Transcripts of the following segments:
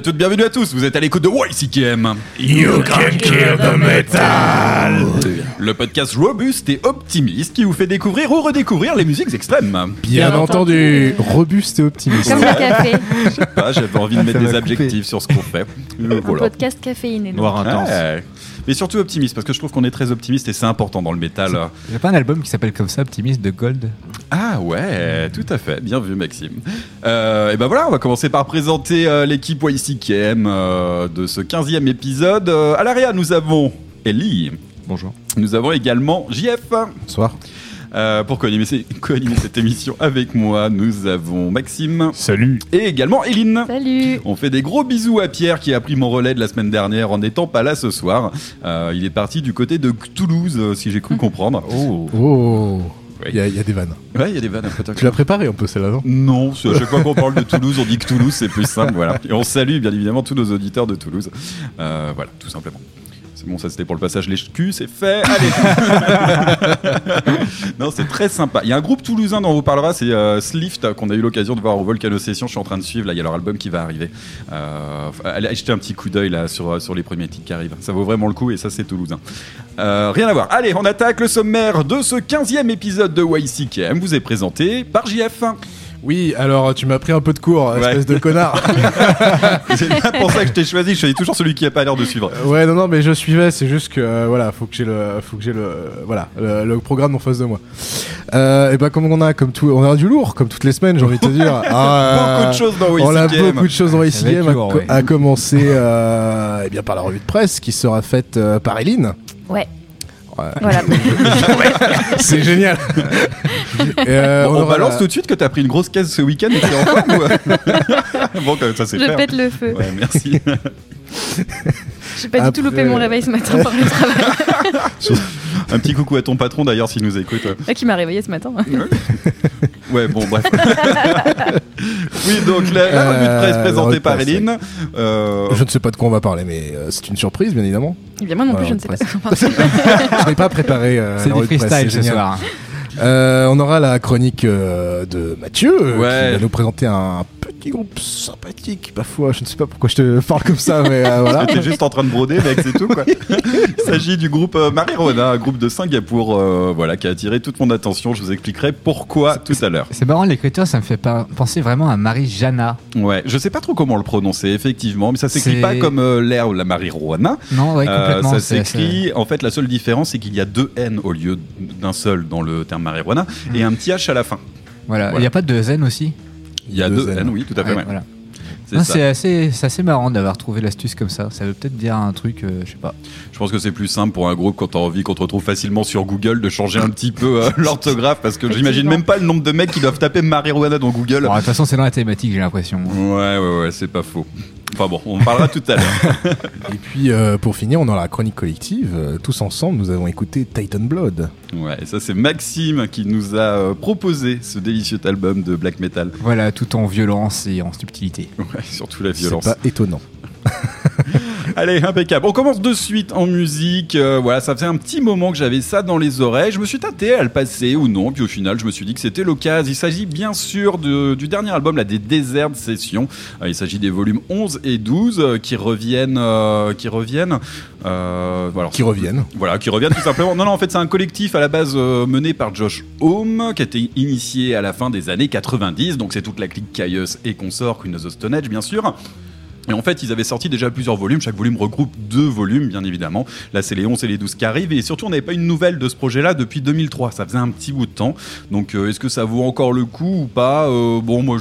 à toutes, bienvenue à tous, vous êtes à l'écoute de YCKM. You can kill the metal. Le podcast robuste et optimiste qui vous fait découvrir ou redécouvrir les musiques extrêmes. Bien entendu, robuste et optimiste. Comme le café. Je sais pas, j'avais envie de mettre Ça des adjectifs sur ce qu'on fait. Euh, Un voilà. podcast caféiné. Noir intense. Ouais. Mais surtout optimiste, parce que je trouve qu'on est très optimiste et c'est important dans le métal. Il y a pas un album qui s'appelle comme ça, Optimiste de Gold? Ah ouais, tout à fait. Bien vu, Maxime. Euh, et ben voilà, on va commencer par présenter euh, l'équipe YCKM euh, de ce 15e épisode. Euh, à l'arrière, nous avons Ellie. Bonjour. Nous avons également JF. Bonsoir. Euh, pour co-animer, cette émission avec moi, nous avons Maxime Salut. et également Eline. Salut. On fait des gros bisous à Pierre qui a pris mon relais de la semaine dernière en n'étant pas là ce soir. Euh, il est parti du côté de Toulouse, euh, si j'ai cru comprendre. Oh. Oh, il y, a- il y a des vannes. Ouais, il y a des vannes Tu l'as préparé un peu celle-là, non? Non, à chaque fois qu'on parle de Toulouse, on dit que Toulouse c'est plus simple, voilà. Et on salue bien évidemment tous nos auditeurs de Toulouse. Euh, voilà, tout simplement. C'est bon, ça c'était pour le passage les culs, c'est fait. Allez. non, c'est très sympa. Il y a un groupe toulousain dont on vous parlera, c'est euh, Slift qu'on a eu l'occasion de voir au Volcano Session. Je suis en train de suivre là, il y a leur album qui va arriver. Euh, allez jeter un petit coup d'œil là sur sur les premiers titres qui arrivent. Ça vaut vraiment le coup et ça c'est toulousain. Euh, rien à voir. Allez, on attaque le sommaire de ce 15e épisode de YCKM. Vous est présenté par JF. Oui, alors tu m'as pris un peu de cours, Ouais. espèce de connard. C'est pas pour ça que je t'ai choisi, je choisis toujours celui qui a pas l'air de suivre. ouais, non, non, mais je suivais, c'est juste que euh, voilà, faut que j'ai le, faut que j'ai le, voilà, le, le programme en face de moi. Euh, et ben comme on a, comme tout, on a du lourd, comme toutes les semaines, j'ai envie de te dire. Ah, Beaucoup de choses dans On a beaucoup de choses dans être à, ouais. à commencer euh, eh bien par la revue de presse qui sera faite euh, par Eline. Ouais. Voilà. C'est génial. Et, euh, on aura balance la- tout de suite que t'as pris une grosse caisse ce week-end et t'es en forme ou... Bon, quand même, ça c'est Je faire. pète le feu. Ouais, merci. J'ai pas du tout loupé mon réveil ce matin par le travail. Un petit coucou à ton patron d'ailleurs s'il nous écoute. Ah, qui m'a réveillé ce matin. Ouais, bon, bref. oui, donc la, la revue de presse Euh, présentée par presse, Eline. Euh, Je ne sais pas de quoi on va parler, mais euh, c'est une surprise, bien évidemment. Eh bien, moi non plus, je ne sais pas. presque. je n'ai pas préparé. euh, C'est du presse, freestyle c'est ce soir. Euh, on aura la chronique euh, de Mathieu, euh, Ouais. qui va nous présenter un petit groupe sympathique, parfois. Je ne sais pas pourquoi je te parle comme ça, mais euh, voilà. T'es juste en train de broder, mec, c'est tout quoi. Il s'agit du groupe euh, Marijuana, un groupe de Singapour, euh, voilà, qui a attiré toute mon attention. Je vous expliquerai pourquoi tout à l'heure. C'est marrant, l'écriture, ça me fait pas penser vraiment à Marie-Jana. Ouais, je sais pas trop comment le prononcer, effectivement, mais ça s'écrit C'est- pas comme euh, l'air ou la marijuana. Non, ouais, Euh, complètement. ça c'est- s'écrit. En fait, la seule différence, c'est qu'il y a deux N au lieu d'un seul dans le terme marijuana et un petit H à la fin. Voilà. Il Voilà. n'y a pas de zen aussi? Il y a Deux deux, N. N, oui, tout à fait. Ouais, ouais. voilà. C'est assez, c'est assez marrant d'avoir trouvé l'astuce comme ça. Ça veut peut-être dire un truc, euh, je sais pas. Je pense que c'est plus simple pour un groupe quand t'as envie qu'on te retrouve facilement sur Google de changer un petit peu euh, l'orthographe parce que j'imagine même pas le nombre de mecs qui doivent taper marijuana dans Google. Bon, de toute façon, c'est dans la thématique, j'ai l'impression. Ouais, ouais, ouais, c'est pas faux. Enfin bon, on en parlera tout à l'heure. Et puis, euh, pour finir, on aura la chronique collective. Euh, tous ensemble, nous avons écouté Titan Blood. Ouais, et ça c'est Maxime qui nous a euh, proposé ce délicieux album de black metal. Voilà, tout en violence et en subtilité. Ouais, surtout la C'est violence. pas étonnant. Allez, impeccable. On commence de suite en musique. Euh, voilà, ça faisait un petit moment que j'avais ça dans les oreilles. Je me suis tâté à le passer ou non. Puis au final, je me suis dit que c'était l'occasion. Il s'agit bien sûr de- du dernier album, là, des Desert Sessions. Euh, il s'agit des volumes 11 et 12 euh, qui reviennent. qui reviennent. voilà. Qui reviennent. Voilà, qui reviennent tout simplement. Non, non, en fait, c'est un collectif à la base mené par Josh Home, qui a été initié à la fin des années 90. Donc, c'est toute la clique Caius et consorts, Queen of the Stone Age, bien sûr. Et en fait, ils avaient sorti déjà plusieurs volumes. Chaque volume regroupe deux volumes, bien évidemment. Là, c'est les 11 et les 12 qui arrivent. Et surtout, on n'avait pas une nouvelle de ce projet-là depuis 2003. Ça faisait un petit bout de temps. Donc, euh, est-ce que ça vaut encore le coup ou pas Euh, Bon, moi,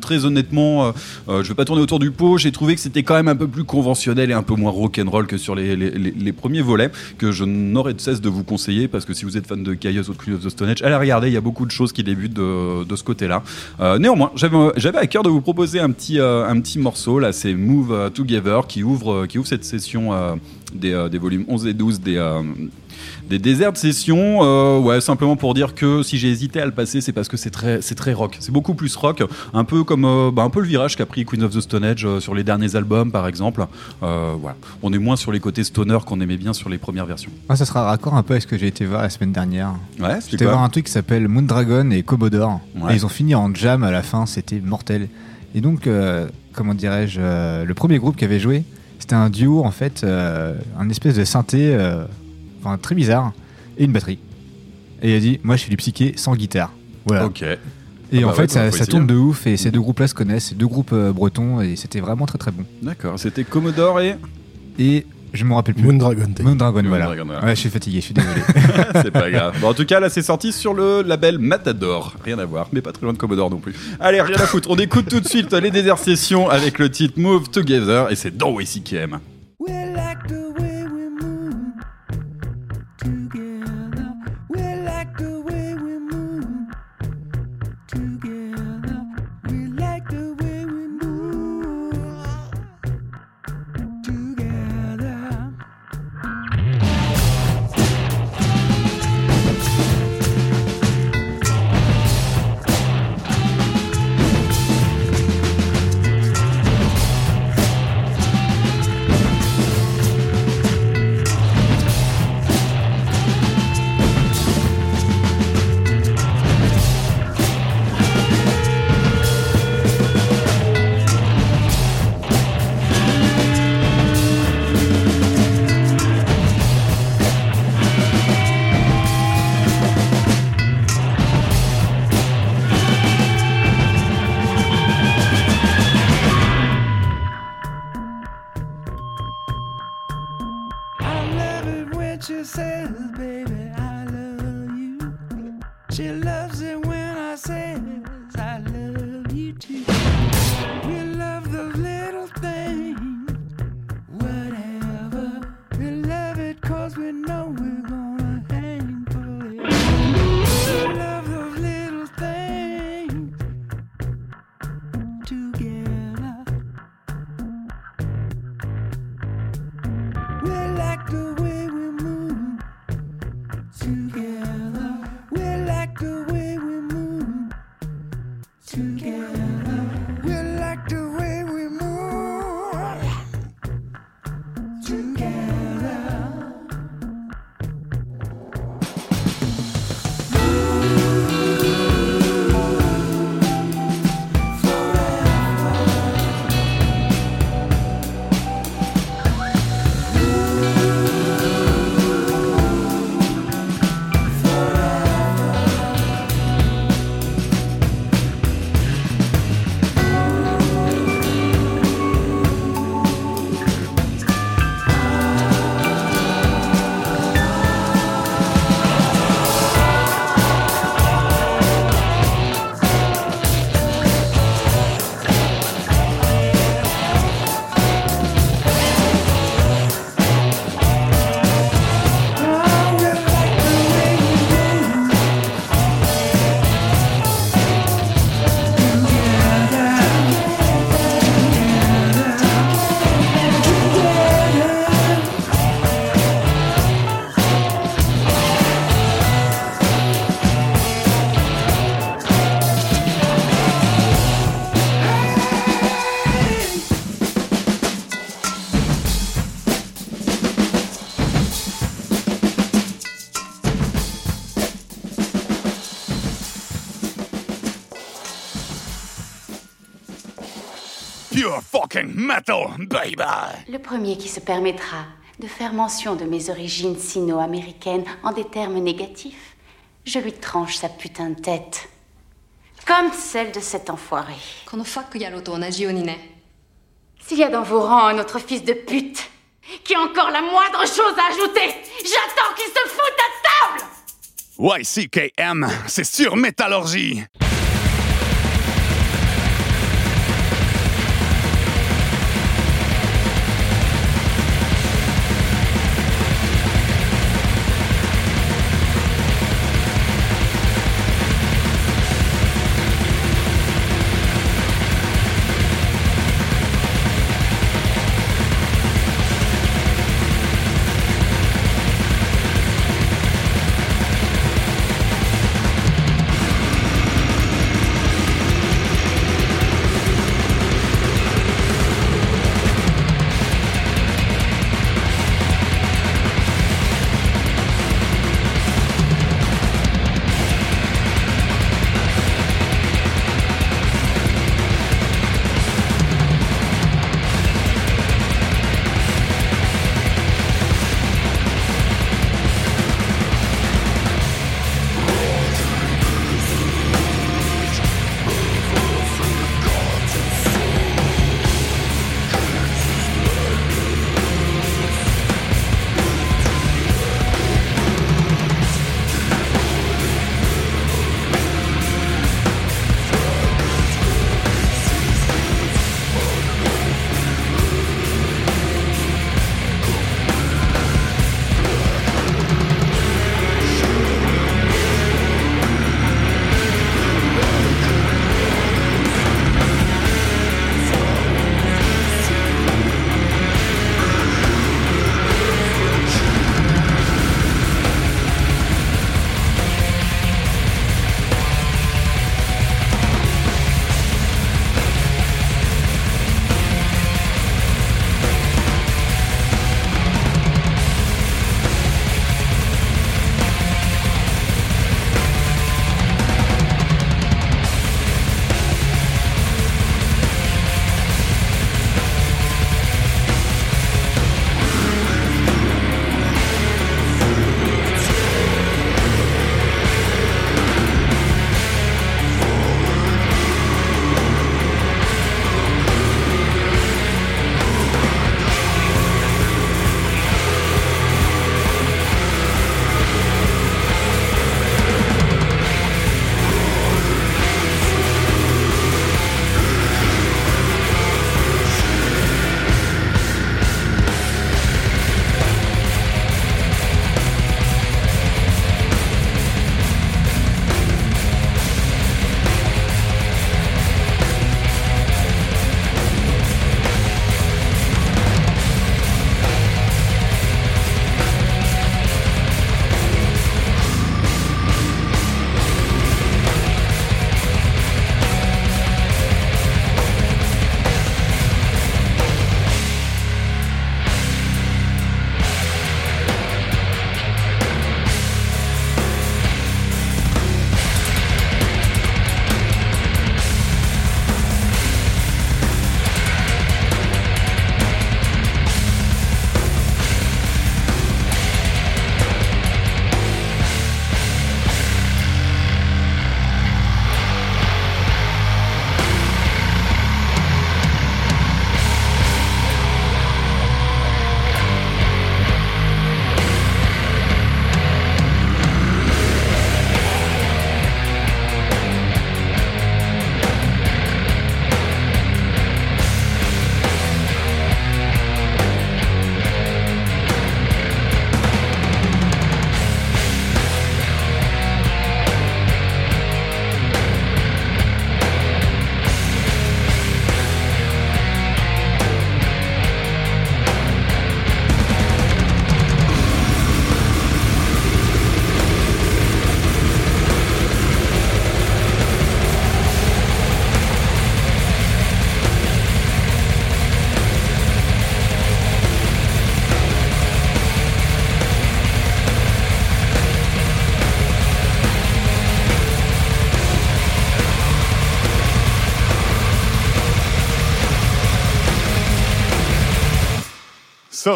très honnêtement, euh, euh, je vais pas tourner autour du pot. J'ai trouvé que c'était quand même un peu plus conventionnel et un peu moins rock'n'roll que sur les, premiers volets, que je n'aurais de cesse de vous conseiller parce que si vous êtes fan de Chaos ou de Queen of the Stone Age, allez regarder, il y a beaucoup de choses qui débutent de, ce côté-là. Néanmoins, j'avais à cœur de vous proposer un petit, un petit morceau. Là, c'est Move euh, Together qui ouvre, euh, qui ouvre cette session euh, des, des volumes 11 et 12 des, des déserts de session. Euh, ouais, simplement pour dire que si j'ai hésité à le passer, c'est parce que c'est très, c'est très rock. C'est beaucoup plus rock, un peu comme euh, bah, un peu le virage qu'a pris Queen of the Stone Age euh, sur les derniers albums, par exemple. Voilà. On est moins sur les côtés stoner qu'on aimait bien sur les premières versions. Moi, ça sera raccord un peu avec ce que j'ai été voir la semaine dernière. Ouais, c'était voir un truc qui s'appelle Moondragon et. Ouais. Et ils ont fini en jam à la fin, c'était mortel. Et donc, euh, comment dirais-je, euh, le premier groupe qui avait joué, c'était un duo en fait, euh, un espèce de synthé, euh, enfin très bizarre, et une batterie. Et il a dit, moi je fais du psyché sans guitare. Voilà. Ok. Et Ah en bah fait, ouais, ça, tourne de ouf, et ces deux groupes-là se connaissent, ces deux groupes euh, bretons, et c'était vraiment très très bon. D'accord. C'était Commodore et. Et je me rappelle plus. Moondragon. Moondragon, voilà. Moondragon, voilà. Ouais, je suis fatigué, je suis désolé. c'est pas grave. Bon, en tout cas, là, c'est sorti sur le label Matador. Rien à voir, mais pas très loin de Commodore non plus. Allez, rien à foutre. On écoute tout de suite les Desert Sessions avec le titre Move Together et c'est dans WCKM. Le premier qui se permettra de faire mention de mes origines sino-américaines en des termes négatifs, je lui tranche sa putain de tête. Comme celle de cet enfoiré. S'il y a dans vos rangs un autre fils de pute qui a encore la moindre chose à ajouter, j'attends qu'il se foute à table YCKM, c'est sur métallurgie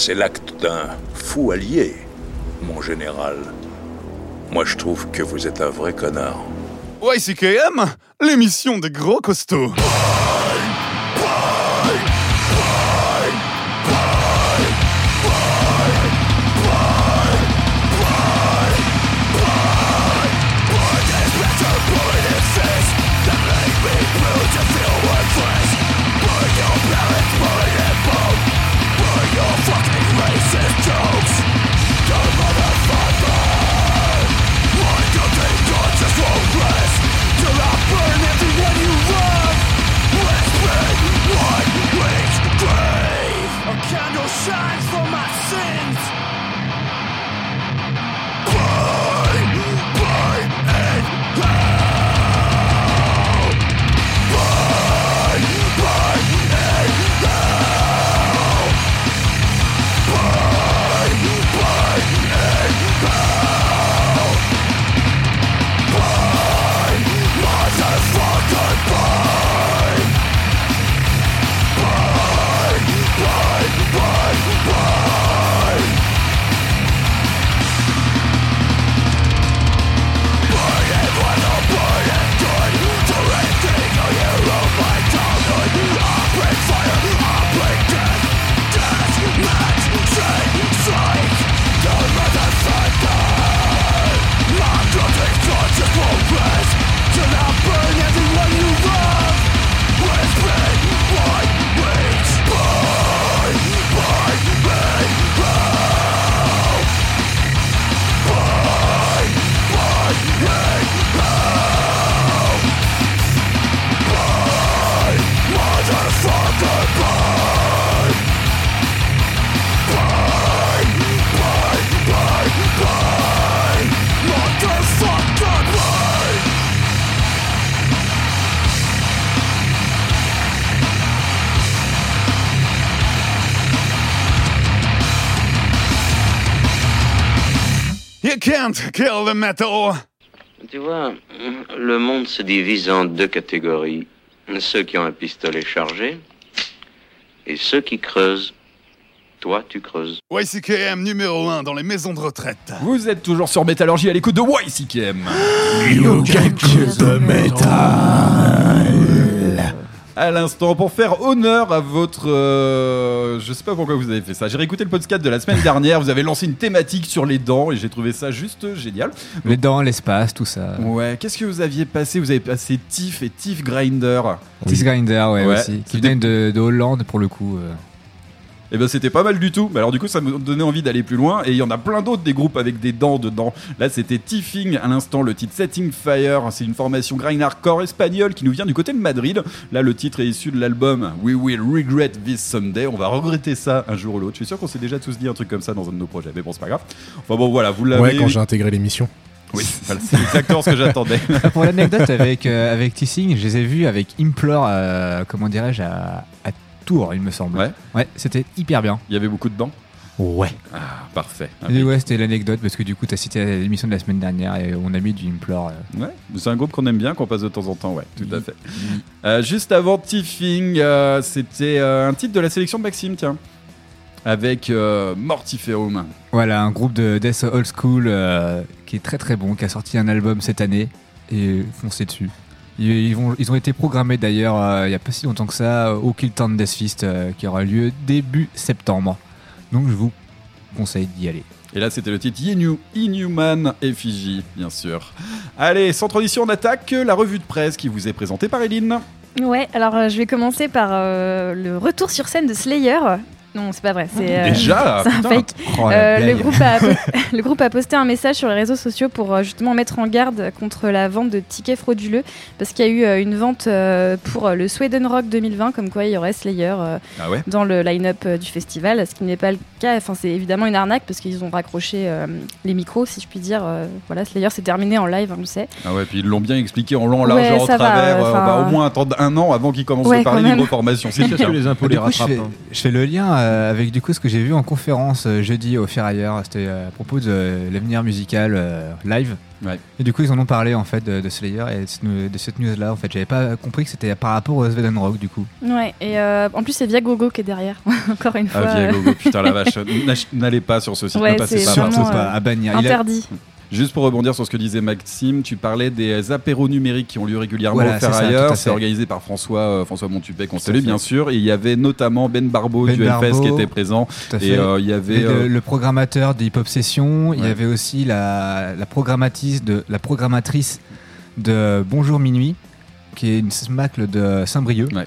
C'est l'acte d'un fou allié, mon général. Moi, je trouve que vous êtes un vrai connard. YCKM, l'émission des gros costauds. shine. You can't kill the metal. Tu vois, le monde se divise en deux catégories. Ceux qui ont un pistolet chargé et ceux qui creusent. Toi, tu creuses. YCKM numéro 1 dans les maisons de retraite. Vous êtes toujours sur Métallurgie à l'écoute de YCKM. You can kill the metal. À l'instant, pour faire honneur à votre. euh, je sais pas pourquoi vous avez fait ça. J'ai réécouté le podcast de la semaine dernière. Vous avez lancé une thématique sur les dents et j'ai trouvé ça juste génial. Les dents, l'espace, tout ça. Ouais, qu'est-ce que vous aviez passé? Vous avez passé Tiff et Tiff Grinder. Tis Grinder, ouais, Ouais, aussi. Qui c'était- viennent de, de Hollande pour le coup. euh. Et ben c'était pas mal du tout. Mais alors du coup ça me donnait envie d'aller plus loin et il y en a plein d'autres des groupes avec des dents dedans. Là c'était Tiffing à l'instant le titre Setting Fire, c'est une formation grind hardcore espagnole qui nous vient du côté de Madrid. Là le titre est issu de l'album We Will Regret This Someday. On va regretter ça un jour ou l'autre. Je suis sûr qu'on s'est déjà tous dit un truc comme ça dans un de nos projets, mais bon c'est pas grave. Enfin bon voilà, vous l'avez. Ouais, quand j'ai intégré l'émission. Oui, voilà, c'est exactement ce que j'attendais. Pour l'anecdote avec, euh, avec Tissing, je les ai vus avec Implore, euh, comment dirais-je, à, à Tours, il me semble. Ouais. Ouais, c'était hyper bien. Il y avait beaucoup de dents. Ouais. Ah parfait. Et ouais, c'était l'anecdote parce que du coup, tu as cité l'émission de la semaine dernière et on a mis du Implore. euh. Ouais, c'est un groupe qu'on aime bien, qu'on passe de temps en temps, ouais, tout à fait. Euh, juste avant Tiffing, euh, c'était un titre de la sélection de Maxime, tiens. Avec Mortiferum. Voilà, un groupe de Death Old School qui est très très bon, qui a sorti un album cette année et foncez dessus. Ils, ils vont, ils ont été programmés d'ailleurs euh, il n'y a pas si longtemps que ça au Kill Town Death Fest euh, qui aura lieu début septembre. Donc je vous conseille d'y aller. Et là, c'était le titre Inu- Inhuman Effigy, bien sûr. Allez, sans transition, on attaque la revue de presse qui vous est présentée par Eline. Ouais, alors euh, je vais commencer par euh, le retour sur scène de Slayer. Non, c'est pas vrai. C'est euh, Déjà? c'est un putain. fake. Oh, la Euh, le, blague. groupe a, le groupe a posté un message sur les réseaux sociaux pour euh, justement mettre en garde contre la vente de tickets frauduleux parce qu'il y a eu euh, une vente euh, pour euh, le Sweden Rock 2020 comme quoi il y aurait Slayer euh, Ah ouais? dans le line-up euh, du festival, ce qui n'est pas le cas. Enfin, c'est évidemment une arnaque parce qu'ils ont raccroché euh, les micros, si je puis dire. Euh, voilà, Slayer c'est terminé en live, on le sait. Ah ouais, puis ils l'ont bien expliqué en long, en Ouais, large, en ça va, travers. euh, on va au moins attendre un an avant qu'ils commencent Ouais, à parler quand même. libre formation. C'est sûr. que les impôts Du les coup, je rattrapent. fais, hein. je fais le lien euh, avec du coup ce que j'ai vu en conférence euh, jeudi au Ferrailleur. C'était euh, à propos de euh, l'avenir musical euh, live. Ouais. Et du coup, ils en ont parlé en fait de, de Slayer et de cette, de cette news-là. En fait, j'avais pas compris que c'était par rapport au Sweden Rock du coup. Ouais, et euh, en plus c'est Viagogo qui est derrière, encore une fois. Ah, euh, Viagogo, putain la vache. N'allez pas sur ce site, Ouais, ne passez c'est pas vraiment, par Surtout ça. pas à bannir. Il a- interdit. Juste pour rebondir sur ce que disait Maxime, tu parlais des apéros numériques qui ont lieu régulièrement Voilà, au Ferrailleur. C'est organisé par François, euh, François Montupet, qu'on salue bien sûr. Et il y avait notamment Ben Barbeau Ben du Hellfest qui était présent. Et euh, il y avait. Le, euh, programmateur de Hip Hop Session, il y avait aussi la, la programmatrice de la programmatrice de Bonjour Minuit, qui est une smacle de Saint-Brieuc. Ouais.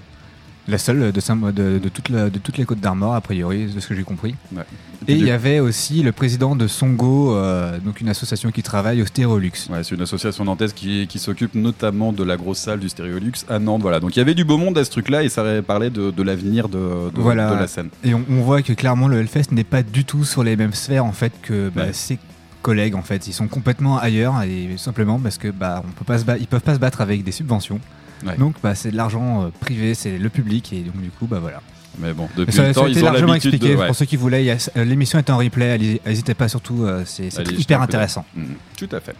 La seule de, Saint- de, de, toute la- de toutes les côtes d'Armor, a priori, de ce que j'ai compris. Ouais. Et il du- y avait aussi le président de Songo, euh, donc une association qui travaille au Stérolux. Ouais, c'est une association nantaise qui, qui s'occupe notamment de la grosse salle du Stéréolux à Nantes. Voilà. Donc il y avait du beau monde à ce truc-là et ça parlait de, de l'avenir de, de, Voilà. de la scène. Et on, on voit que clairement le Hellfest n'est pas du tout sur les mêmes sphères en fait que bah, Ouais. ses collègues en fait. Ils sont complètement ailleurs et simplement parce que bah on peut pas se ba- ils peuvent pas se battre avec des subventions. Ouais. Donc bah, c'est de l'argent euh, privé, c'est le public et donc du coup bah voilà. Mais bon, depuis ça, le ça a été ils ont largement l'habitude expliqué de. ouais. pour ceux qui voulaient. il y a- euh, L'émission est en replay, allez- n'hésitez pas surtout, euh, c'est c'est Allez, très- jetez un hyper coup d'œil. intéressant. Mhm, Tout à fait.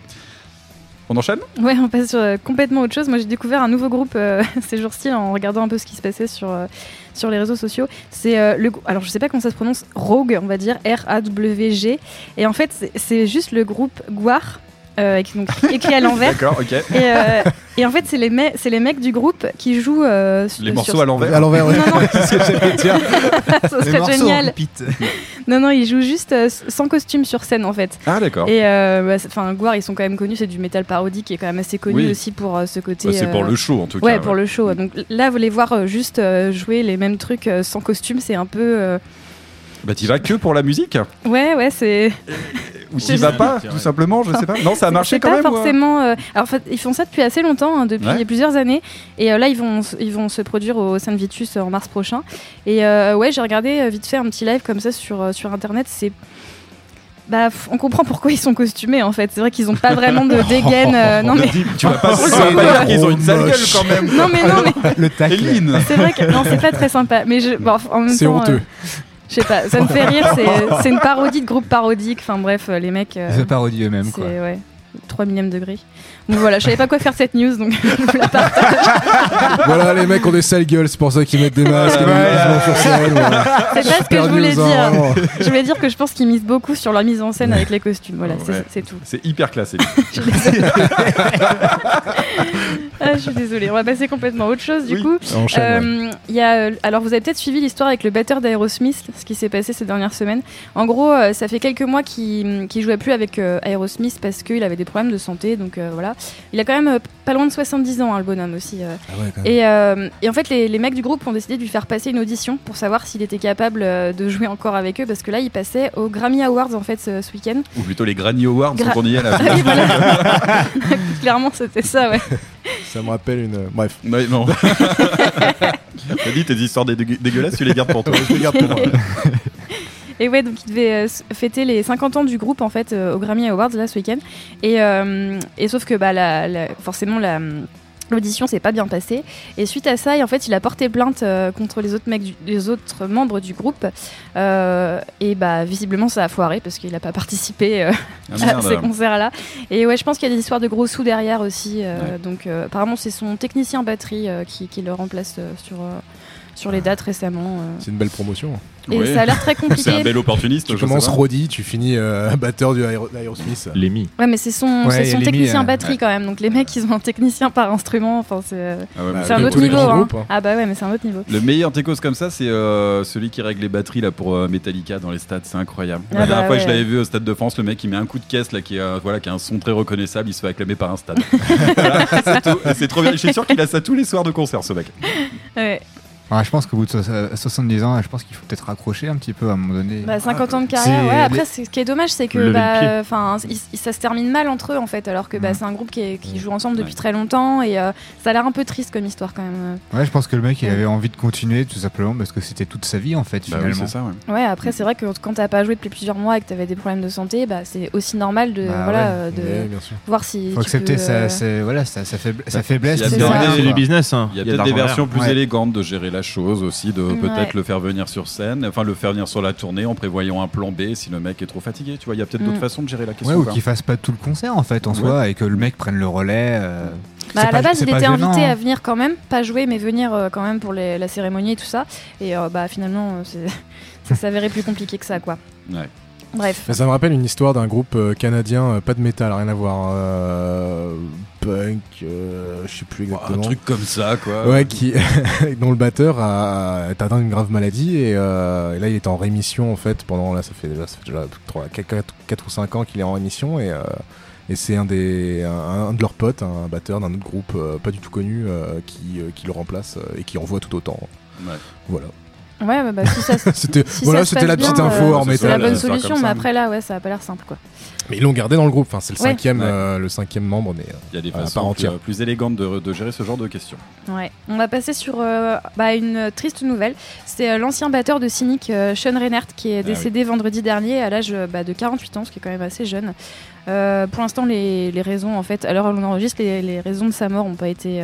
On enchaîne? Ouais, on passe sur euh, complètement autre chose. Moi, j'ai découvert un nouveau groupe euh, ces jours-ci en regardant un peu ce qui se passait sur, euh, sur les réseaux sociaux. C'est euh, le grou- alors je sais pas comment ça se prononce, Rogue, on va dire R A W G. Et en fait, c'est- c'est juste le groupe Guar. Euh, écrit- donc, écrit à l'envers. D'accord, ok. Et, euh, et en fait, c'est les, me- c'est les mecs du groupe qui jouent. euh, Les sur- morceaux à l'envers. À l'envers, ouais. Non, non. C'est ce que j'allais dire. ça serait génial. Non, non, ils jouent juste euh, sans costume sur scène en fait. Ah, d'accord. Et euh, bah, enfin, Guar, ils sont quand même connus, c'est du métal parodique qui est quand même assez connu Oui. aussi pour euh, ce côté. Bah, c'est pour le show en tout Ouais, cas. pour le show. Donc là, vous les voir euh, juste euh, jouer les mêmes trucs euh, sans costume, c'est un peu. euh, Bah, t'y vas que pour la musique Ouais, ouais, c'est. Ou t'y vas pas, tout simplement Je sais pas. Non, ça a marché quand pas même. ou- euh forcément. euh, Alors, en fait, ils font ça depuis assez longtemps, hein, depuis Ouais. plusieurs années. Et euh, là, ils vont, ils vont se produire au Saint Vitus euh, en mars prochain. Et euh, ouais, j'ai regardé euh, vite fait un petit live comme ça sur, euh, sur internet. C'est. Bah, on comprend pourquoi ils sont costumés en fait. C'est vrai qu'ils ont pas vraiment de dégaine. euh, non, mais... Tu vas pas va dire qu'ils ont une sale gueule quand même. non, mais non, mais Le tacle. C'est vrai que non, c'est pas très sympa. Mais je, bon, en même C'est temps, honteux. euh, je sais pas, ça me fait rire. C'est, c'est une parodie de groupe parodique. Enfin bref, euh, les mecs. euh, Ils se parodient eux-mêmes c'est quoi. ouais, 3 millième degré. Donc voilà, je savais pas quoi faire cette news, donc je vous la partage. Voilà, les mecs ont des sales gueules, c'est pour ça qu'ils mettent des masques et des mouvements sur scène. voilà. C'est pas ce que je voulais dire. Je voulais dire que je pense qu'ils misent beaucoup sur leur mise en scène avec les costumes. Voilà, c'est- Ouais. c'est tout. C'est hyper classique. Je suis désolée. Ah, je suis désolée. On va passer complètement à autre chose du Oui. coup. Enchaîne, ouais. Euh, il y a, euh, alors vous avez peut-être suivi l'histoire avec le batteur d'Aerosmith, ce qui s'est passé ces dernières semaines. En gros, euh, ça fait quelques mois qu'il qu'il jouait plus avec euh, Aerosmith parce qu'il avait des problèmes de santé. Donc euh, voilà, il a quand même euh, pas loin de 70 ans, hein, le bonhomme aussi. euh. Ah ouais. Et, euh, et en fait, les, les mecs du groupe ont décidé de lui faire passer une audition pour savoir s'il était capable euh, de jouer encore avec eux parce que là, il passait aux Grammy Awards en fait ce, ce week-end. Ou plutôt les Granny Awards, Gra- quand on y est là. Ah oui, voilà. Clairement, c'était ça, ouais. Ça me rappelle une. Bref. Ouais, non. T'as dit tes histoires dé- dégue- dégueulasses, tu les gardes pour toi. Je les garde pour moi. Et ouais, donc il devait euh, fêter les 50 ans du groupe en fait euh, au Grammy Awards là ce week-end. Et, euh, et sauf que bah, la- la- forcément la. L'audition s'est pas bien passée et suite à ça, en fait, il a porté plainte euh, contre les autres mecs, du- les autres membres du groupe Euh, et bah visiblement ça a foiré parce qu'il a pas participé euh, Ah, à ces concerts-là. Et ouais, je pense qu'il y a des histoires de gros sous derrière aussi. Ouais. Donc apparemment c'est son technicien batterie qui, qui le remplace sur sur les dates récemment. euh. C'est une belle promotion. Et ça a l'air très compliqué. C'est un bel opportuniste. Tu commences. Roddy, tu finis euh, batteur du Aero- d'Aerosmith. Lémi. Ouais, mais c'est son, Ouais, technicien euh, batterie ouais. quand même. Donc les mecs, ils ont un technicien par instrument. Enfin, c'est euh, Ah ouais, Bah, un autre niveau. hein. groupes, hein. Ah bah ouais, mais c'est un autre niveau. Le meilleur techos comme ça, c'est euh, celui qui règle les batteries là pour euh, Metallica dans les stades. C'est incroyable. Ah la dernière bah fois, ouais. je l'avais vu au stade de France. Le mec, il met un coup de caisse là, qui, euh, voilà, qui a un son très reconnaissable. Il se fait acclamer par un stade. Voilà. C'est trop bien. Je suis sûr qu'il a ça tous les soirs de concert, ce mec. Ouais. Ouais, je pense qu'au bout de so- euh, 70 ans, je pense qu'il faut peut-être raccrocher un petit peu à un moment donné. Bah, 50 ans de C'est carrière, ouais. Après, ce qui est dommage, c'est que bah, ça se termine mal entre eux en fait, alors que bah, c'est un groupe qui, est- qui joue ensemble depuis Ouais. très longtemps et euh, ça a l'air un peu triste comme histoire quand même. Ouais, je pense que le mec, il Ouais. avait envie de continuer tout simplement parce que c'était toute sa vie en fait, Bah oui, finalement. c'est ça, ouais. Ouais, après, c'est vrai que quand t'as pas joué depuis plusieurs mois et que t'avais des problèmes de santé, bah, c'est aussi normal de, Bah voilà, ouais. de voir si. Faut tu accepter peux, sa, euh, sa- voilà, sa, sa, faibl- sa faiblesse. Il y a c'est peut-être des- versions plus élégantes de gérer la chose aussi, de peut-être Ouais. le faire venir sur scène, enfin le faire venir sur la tournée en prévoyant un plan B si le mec est trop fatigué. Tu vois, il y a peut-être Mm. d'autres façons de gérer la Ouais, question. ou quoi. qu'il fasse pas tout le concert en fait en Ouais. soi et que le mec prenne le relais. euh, Bah, à pas- la base, il était gênant, invité hein. à venir quand même, pas jouer, mais venir euh, quand même pour les- la cérémonie et tout ça. Et euh, bah, finalement, ça s'avérait plus compliqué que ça, quoi. Ouais. Bref. Mais ça me rappelle une histoire d'un groupe euh, canadien, euh, pas de métal, rien à voir. euh, punk, euh, je sais plus exactement. Un truc comme ça, quoi. Ouais, qui, dont le batteur a, est atteint d'une grave maladie et, euh, et là il est en rémission en fait pendant là ça fait déjà, ça fait déjà 4, ou 5 ans qu'il est en rémission et, euh, et c'est un des un, un de leurs potes, un batteur d'un autre groupe euh, pas du tout connu euh, qui, euh, qui le remplace euh, et qui envoie tout autant. Ouais. Voilà. Ouais, bah, bah, si ça, se- C'était- si voilà, c'était la petite bien, info euh, hors C'est métal, la bonne euh, solution, mais après là, ouais, ça a pas l'air simple, quoi. Mais ils l'ont gardé dans le groupe, enfin c'est le Ouais. cinquième Ouais. euh, le cinquième membre mais Il y a des part façons plus, plus élégantes de, de gérer ce genre de questions. Ouais. On va passer sur euh, bah, une triste nouvelle. C'est euh, l'ancien batteur de Cynic, euh, Sean Reinhardt, qui est Ah décédé vendredi dernier à l'âge bah, de 48 ans, ce qui est quand même assez jeune. Euh, pour l'instant, les, les raisons, en fait, à l'heure où on enregistre, les, les raisons de sa mort n'ont pas été,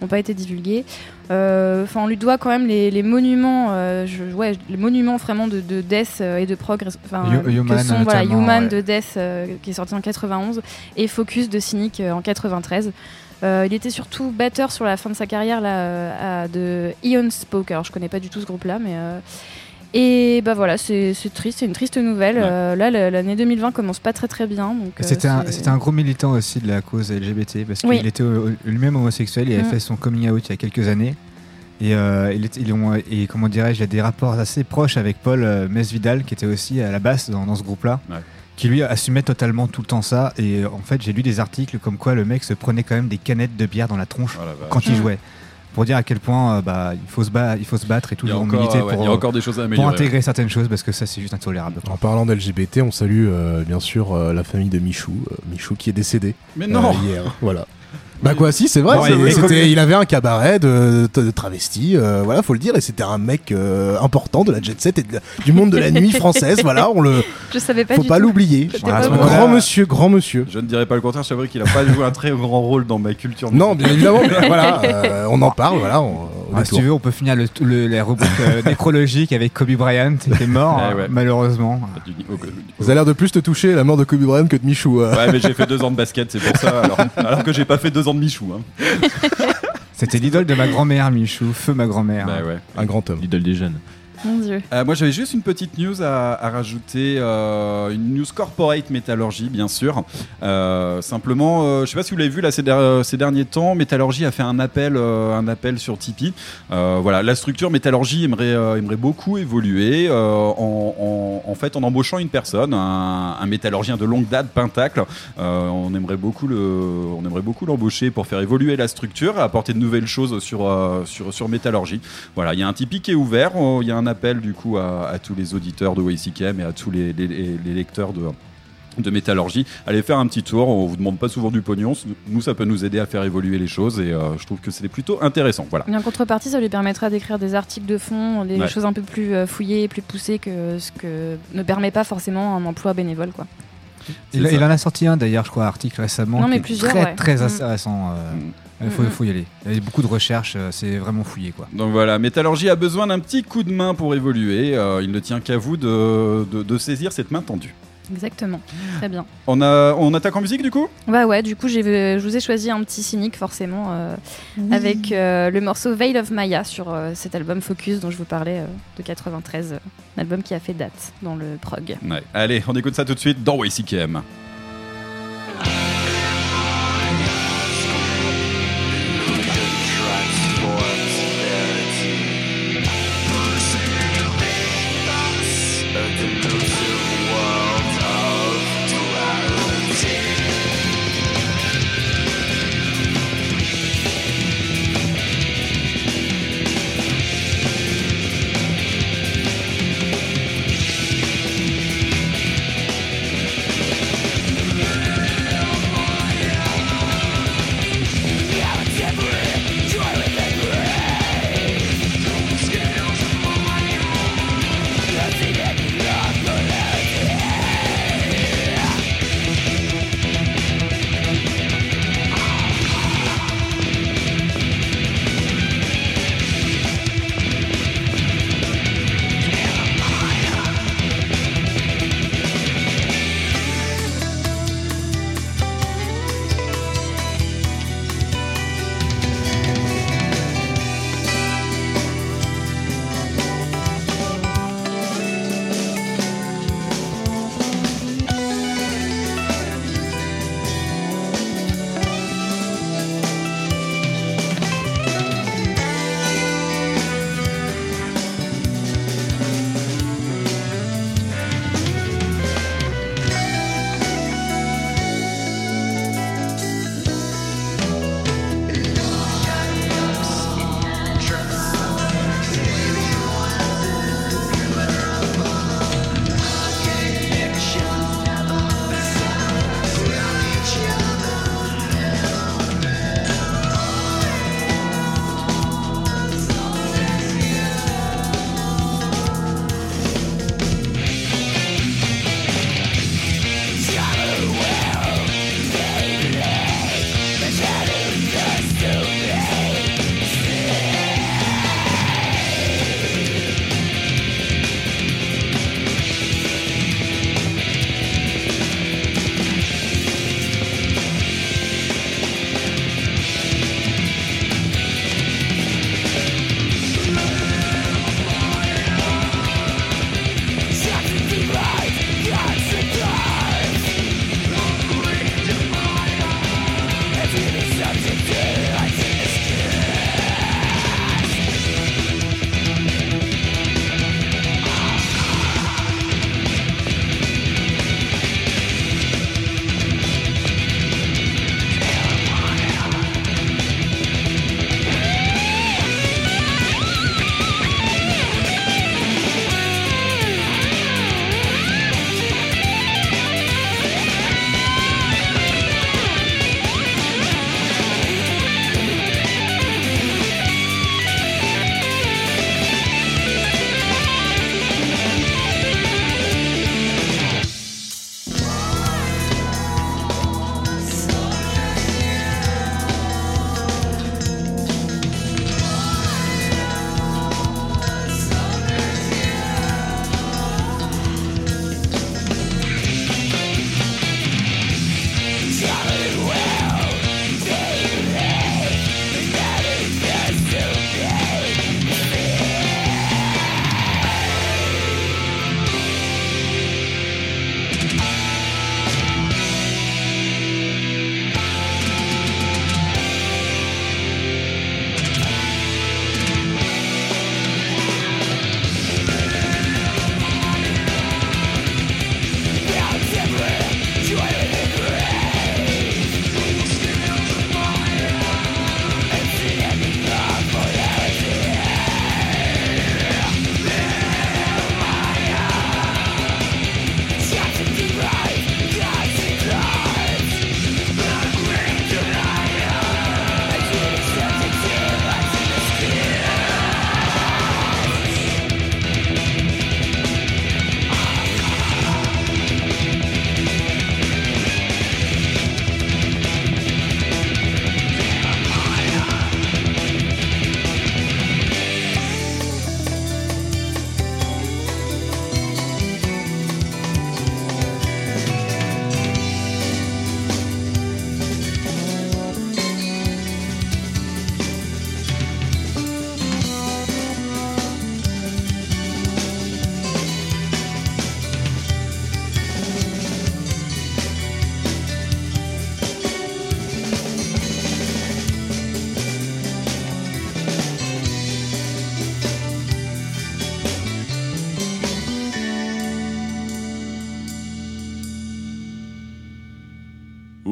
euh, ont pas été divulguées. Euh, Enfin, on lui doit quand même les, les monuments, euh, je- ouais, les monuments vraiment de, de Death euh, et de Prog, enfin, Human, voilà, Human ouais. de Death qui est sorti en 91 et Focus de Cynic en 93. Euh, il était surtout batteur sur la fin de sa carrière là, euh, de Ion Spoke. Alors je connais pas du tout ce groupe là, mais euh, et bah voilà, c'est triste, c'est une triste nouvelle. Euh, là, la- l'année 2020 commence pas très très bien. euh, C'était un, un gros militant aussi de la cause LGBT parce qu'il Oui. était lui-même homosexuel, il avait Mm. fait son coming out il y a quelques années. Et, euh, il était- ils ont- et comment dirais-je, il y a des rapports assez proches avec Paul euh, Mesvidal qui était aussi à la basse dans, dans ce groupe-là, Ouais. qui lui assumait totalement tout le temps ça. Et en fait, j'ai lu des articles comme quoi le mec se prenait quand même des canettes de bière dans la tronche Oh quand il Mm. jouait. Pour dire à quel point euh, bah, il, faut se ba- il faut se battre et Il y a toujours encore, militer ouais, pour, il y a encore des choses à pour améliorer. intégrer certaines choses parce que ça c'est juste intolérable. En parlant d'LGBT, on salue euh, bien sûr euh, la famille de Michou, euh, Michou qui est décédé Mais non euh, hier. Voilà. Bah quoi, si, c'est vrai. Bon, c'est il- vrai, il- c'était- il avait un cabaret de, de, de travestis, euh, voilà, faut le dire, et c'était un mec euh, important de la jet set et de du monde de la nuit française. Voilà, on le, Je savais pas faut du pas tout. l'oublier. Voilà, Grand monsieur, grand monsieur. Je ne dirais pas le contraire, c'est vrai qu'il a pas joué un très grand rôle dans ma culture. Non, bien évidemment, mais voilà, euh, on en parle, voilà. On, Ah, si tu veux, on peut finir le, le- les rubriques euh, nécrologiques avec Kobe Bryant qui est mort, Eh hein, ouais. malheureusement. Du- au- du- Ça a l'air de plus te toucher la mort de Kobe Bryant que de Michou. euh. Ouais, mais j'ai fait deux ans de basket, c'est pour ça. Alors, alors que j'ai pas fait deux ans de Michou. Hein. C'était l'idole de ma grand-mère, Michou, feu ma grand-mère. Bah ouais. Un grand homme. L'idole des jeunes. Mon dieu. Euh, moi j'avais juste une petite news à, rajouter, euh, une news corporate métallurgie bien sûr. Euh, simplement, je sais pas si vous l'avez vu là ces, der- ces derniers temps, métallurgie a fait un appel, un appel sur Tipeee. Voilà, la structure métallurgie aimerait, beaucoup évoluer en, fait en embauchant une personne, un, métallurgien de longue date, Pentacle. On aimerait beaucoup le, on aimerait beaucoup l'embaucher pour faire évoluer la structure, apporter de nouvelles choses sur sur sur métallurgie. Voilà, il y a un Tipeee qui est ouvert. Il y a un appel du coup à, à tous les auditeurs de WCKM et à tous les, les- les- les lecteurs de de métallurgie, allez faire un petit tour, on vous demande pas souvent du pognon, nous ça peut nous aider à faire évoluer les choses et euh, je trouve que c'est plutôt intéressant. Voilà. Et en contrepartie, ça lui permettra d'écrire des articles de fond, des Ouais. choses un peu plus euh, fouillées, plus poussées que ce que ne permet pas forcément un emploi bénévole, quoi. Il, en a sorti un d'ailleurs, je crois, article récemment. Non, mais qui est plusieurs, Très, ouais. très Mm. intéressant. euh, Il faut, Mm, mm. faut y aller. Il y a beaucoup de recherches, euh, c'est vraiment fouillé quoi. Donc voilà, Métallurgie a besoin d'un petit coup de main pour évoluer, euh, il ne tient qu'à vous de, de- de saisir cette main tendue. Exactement. Très bien. On, a, on attaque en musique du coup? Bah ouais, du coup, je vous ai choisi un petit cynique, forcément, euh, avec euh, le morceau Veil of Maya sur euh, cet album Focus dont je vous parlais euh, de 93, euh, un album qui a fait date dans le prog. Ouais. Allez, on écoute ça tout de suite dans WCKM.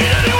Fucking anyone!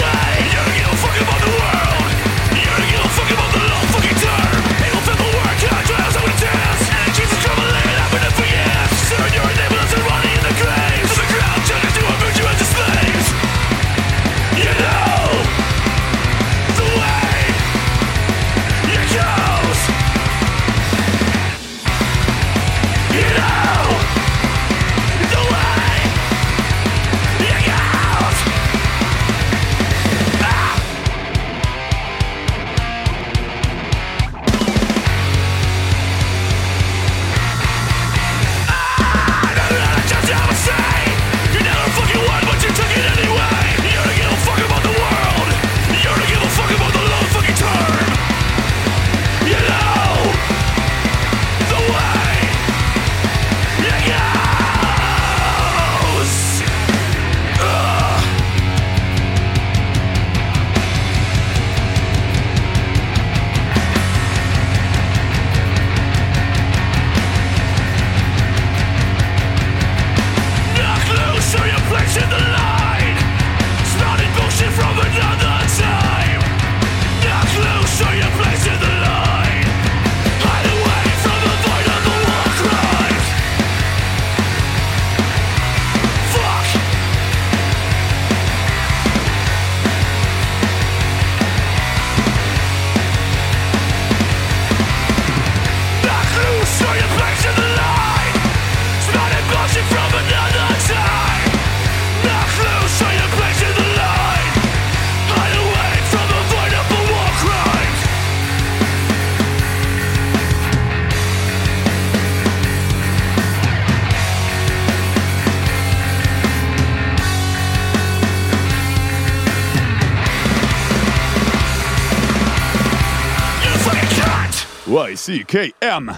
YCKM.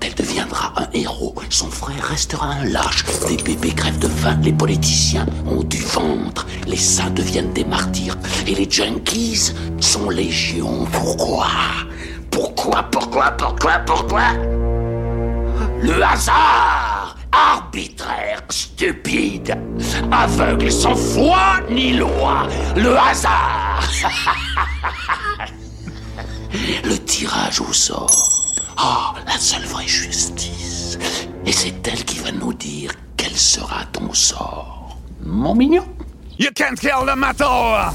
Tel deviendra un héros, son frère restera un lâche. Les bébés crèvent de faim, les politiciens ont du ventre, les saints deviennent des martyrs, et les junkies sont légion. Pourquoi? Pourquoi, pourquoi, pourquoi, pourquoi? Le hasard Arbitraire, stupide, aveugle, sans foi ni loi. Le hasard Le tirage au sort. Ah, la seule vraie justice. Et c'est elle qui va nous dire quel sera ton sort. Mon mignon. You can't kill the metal!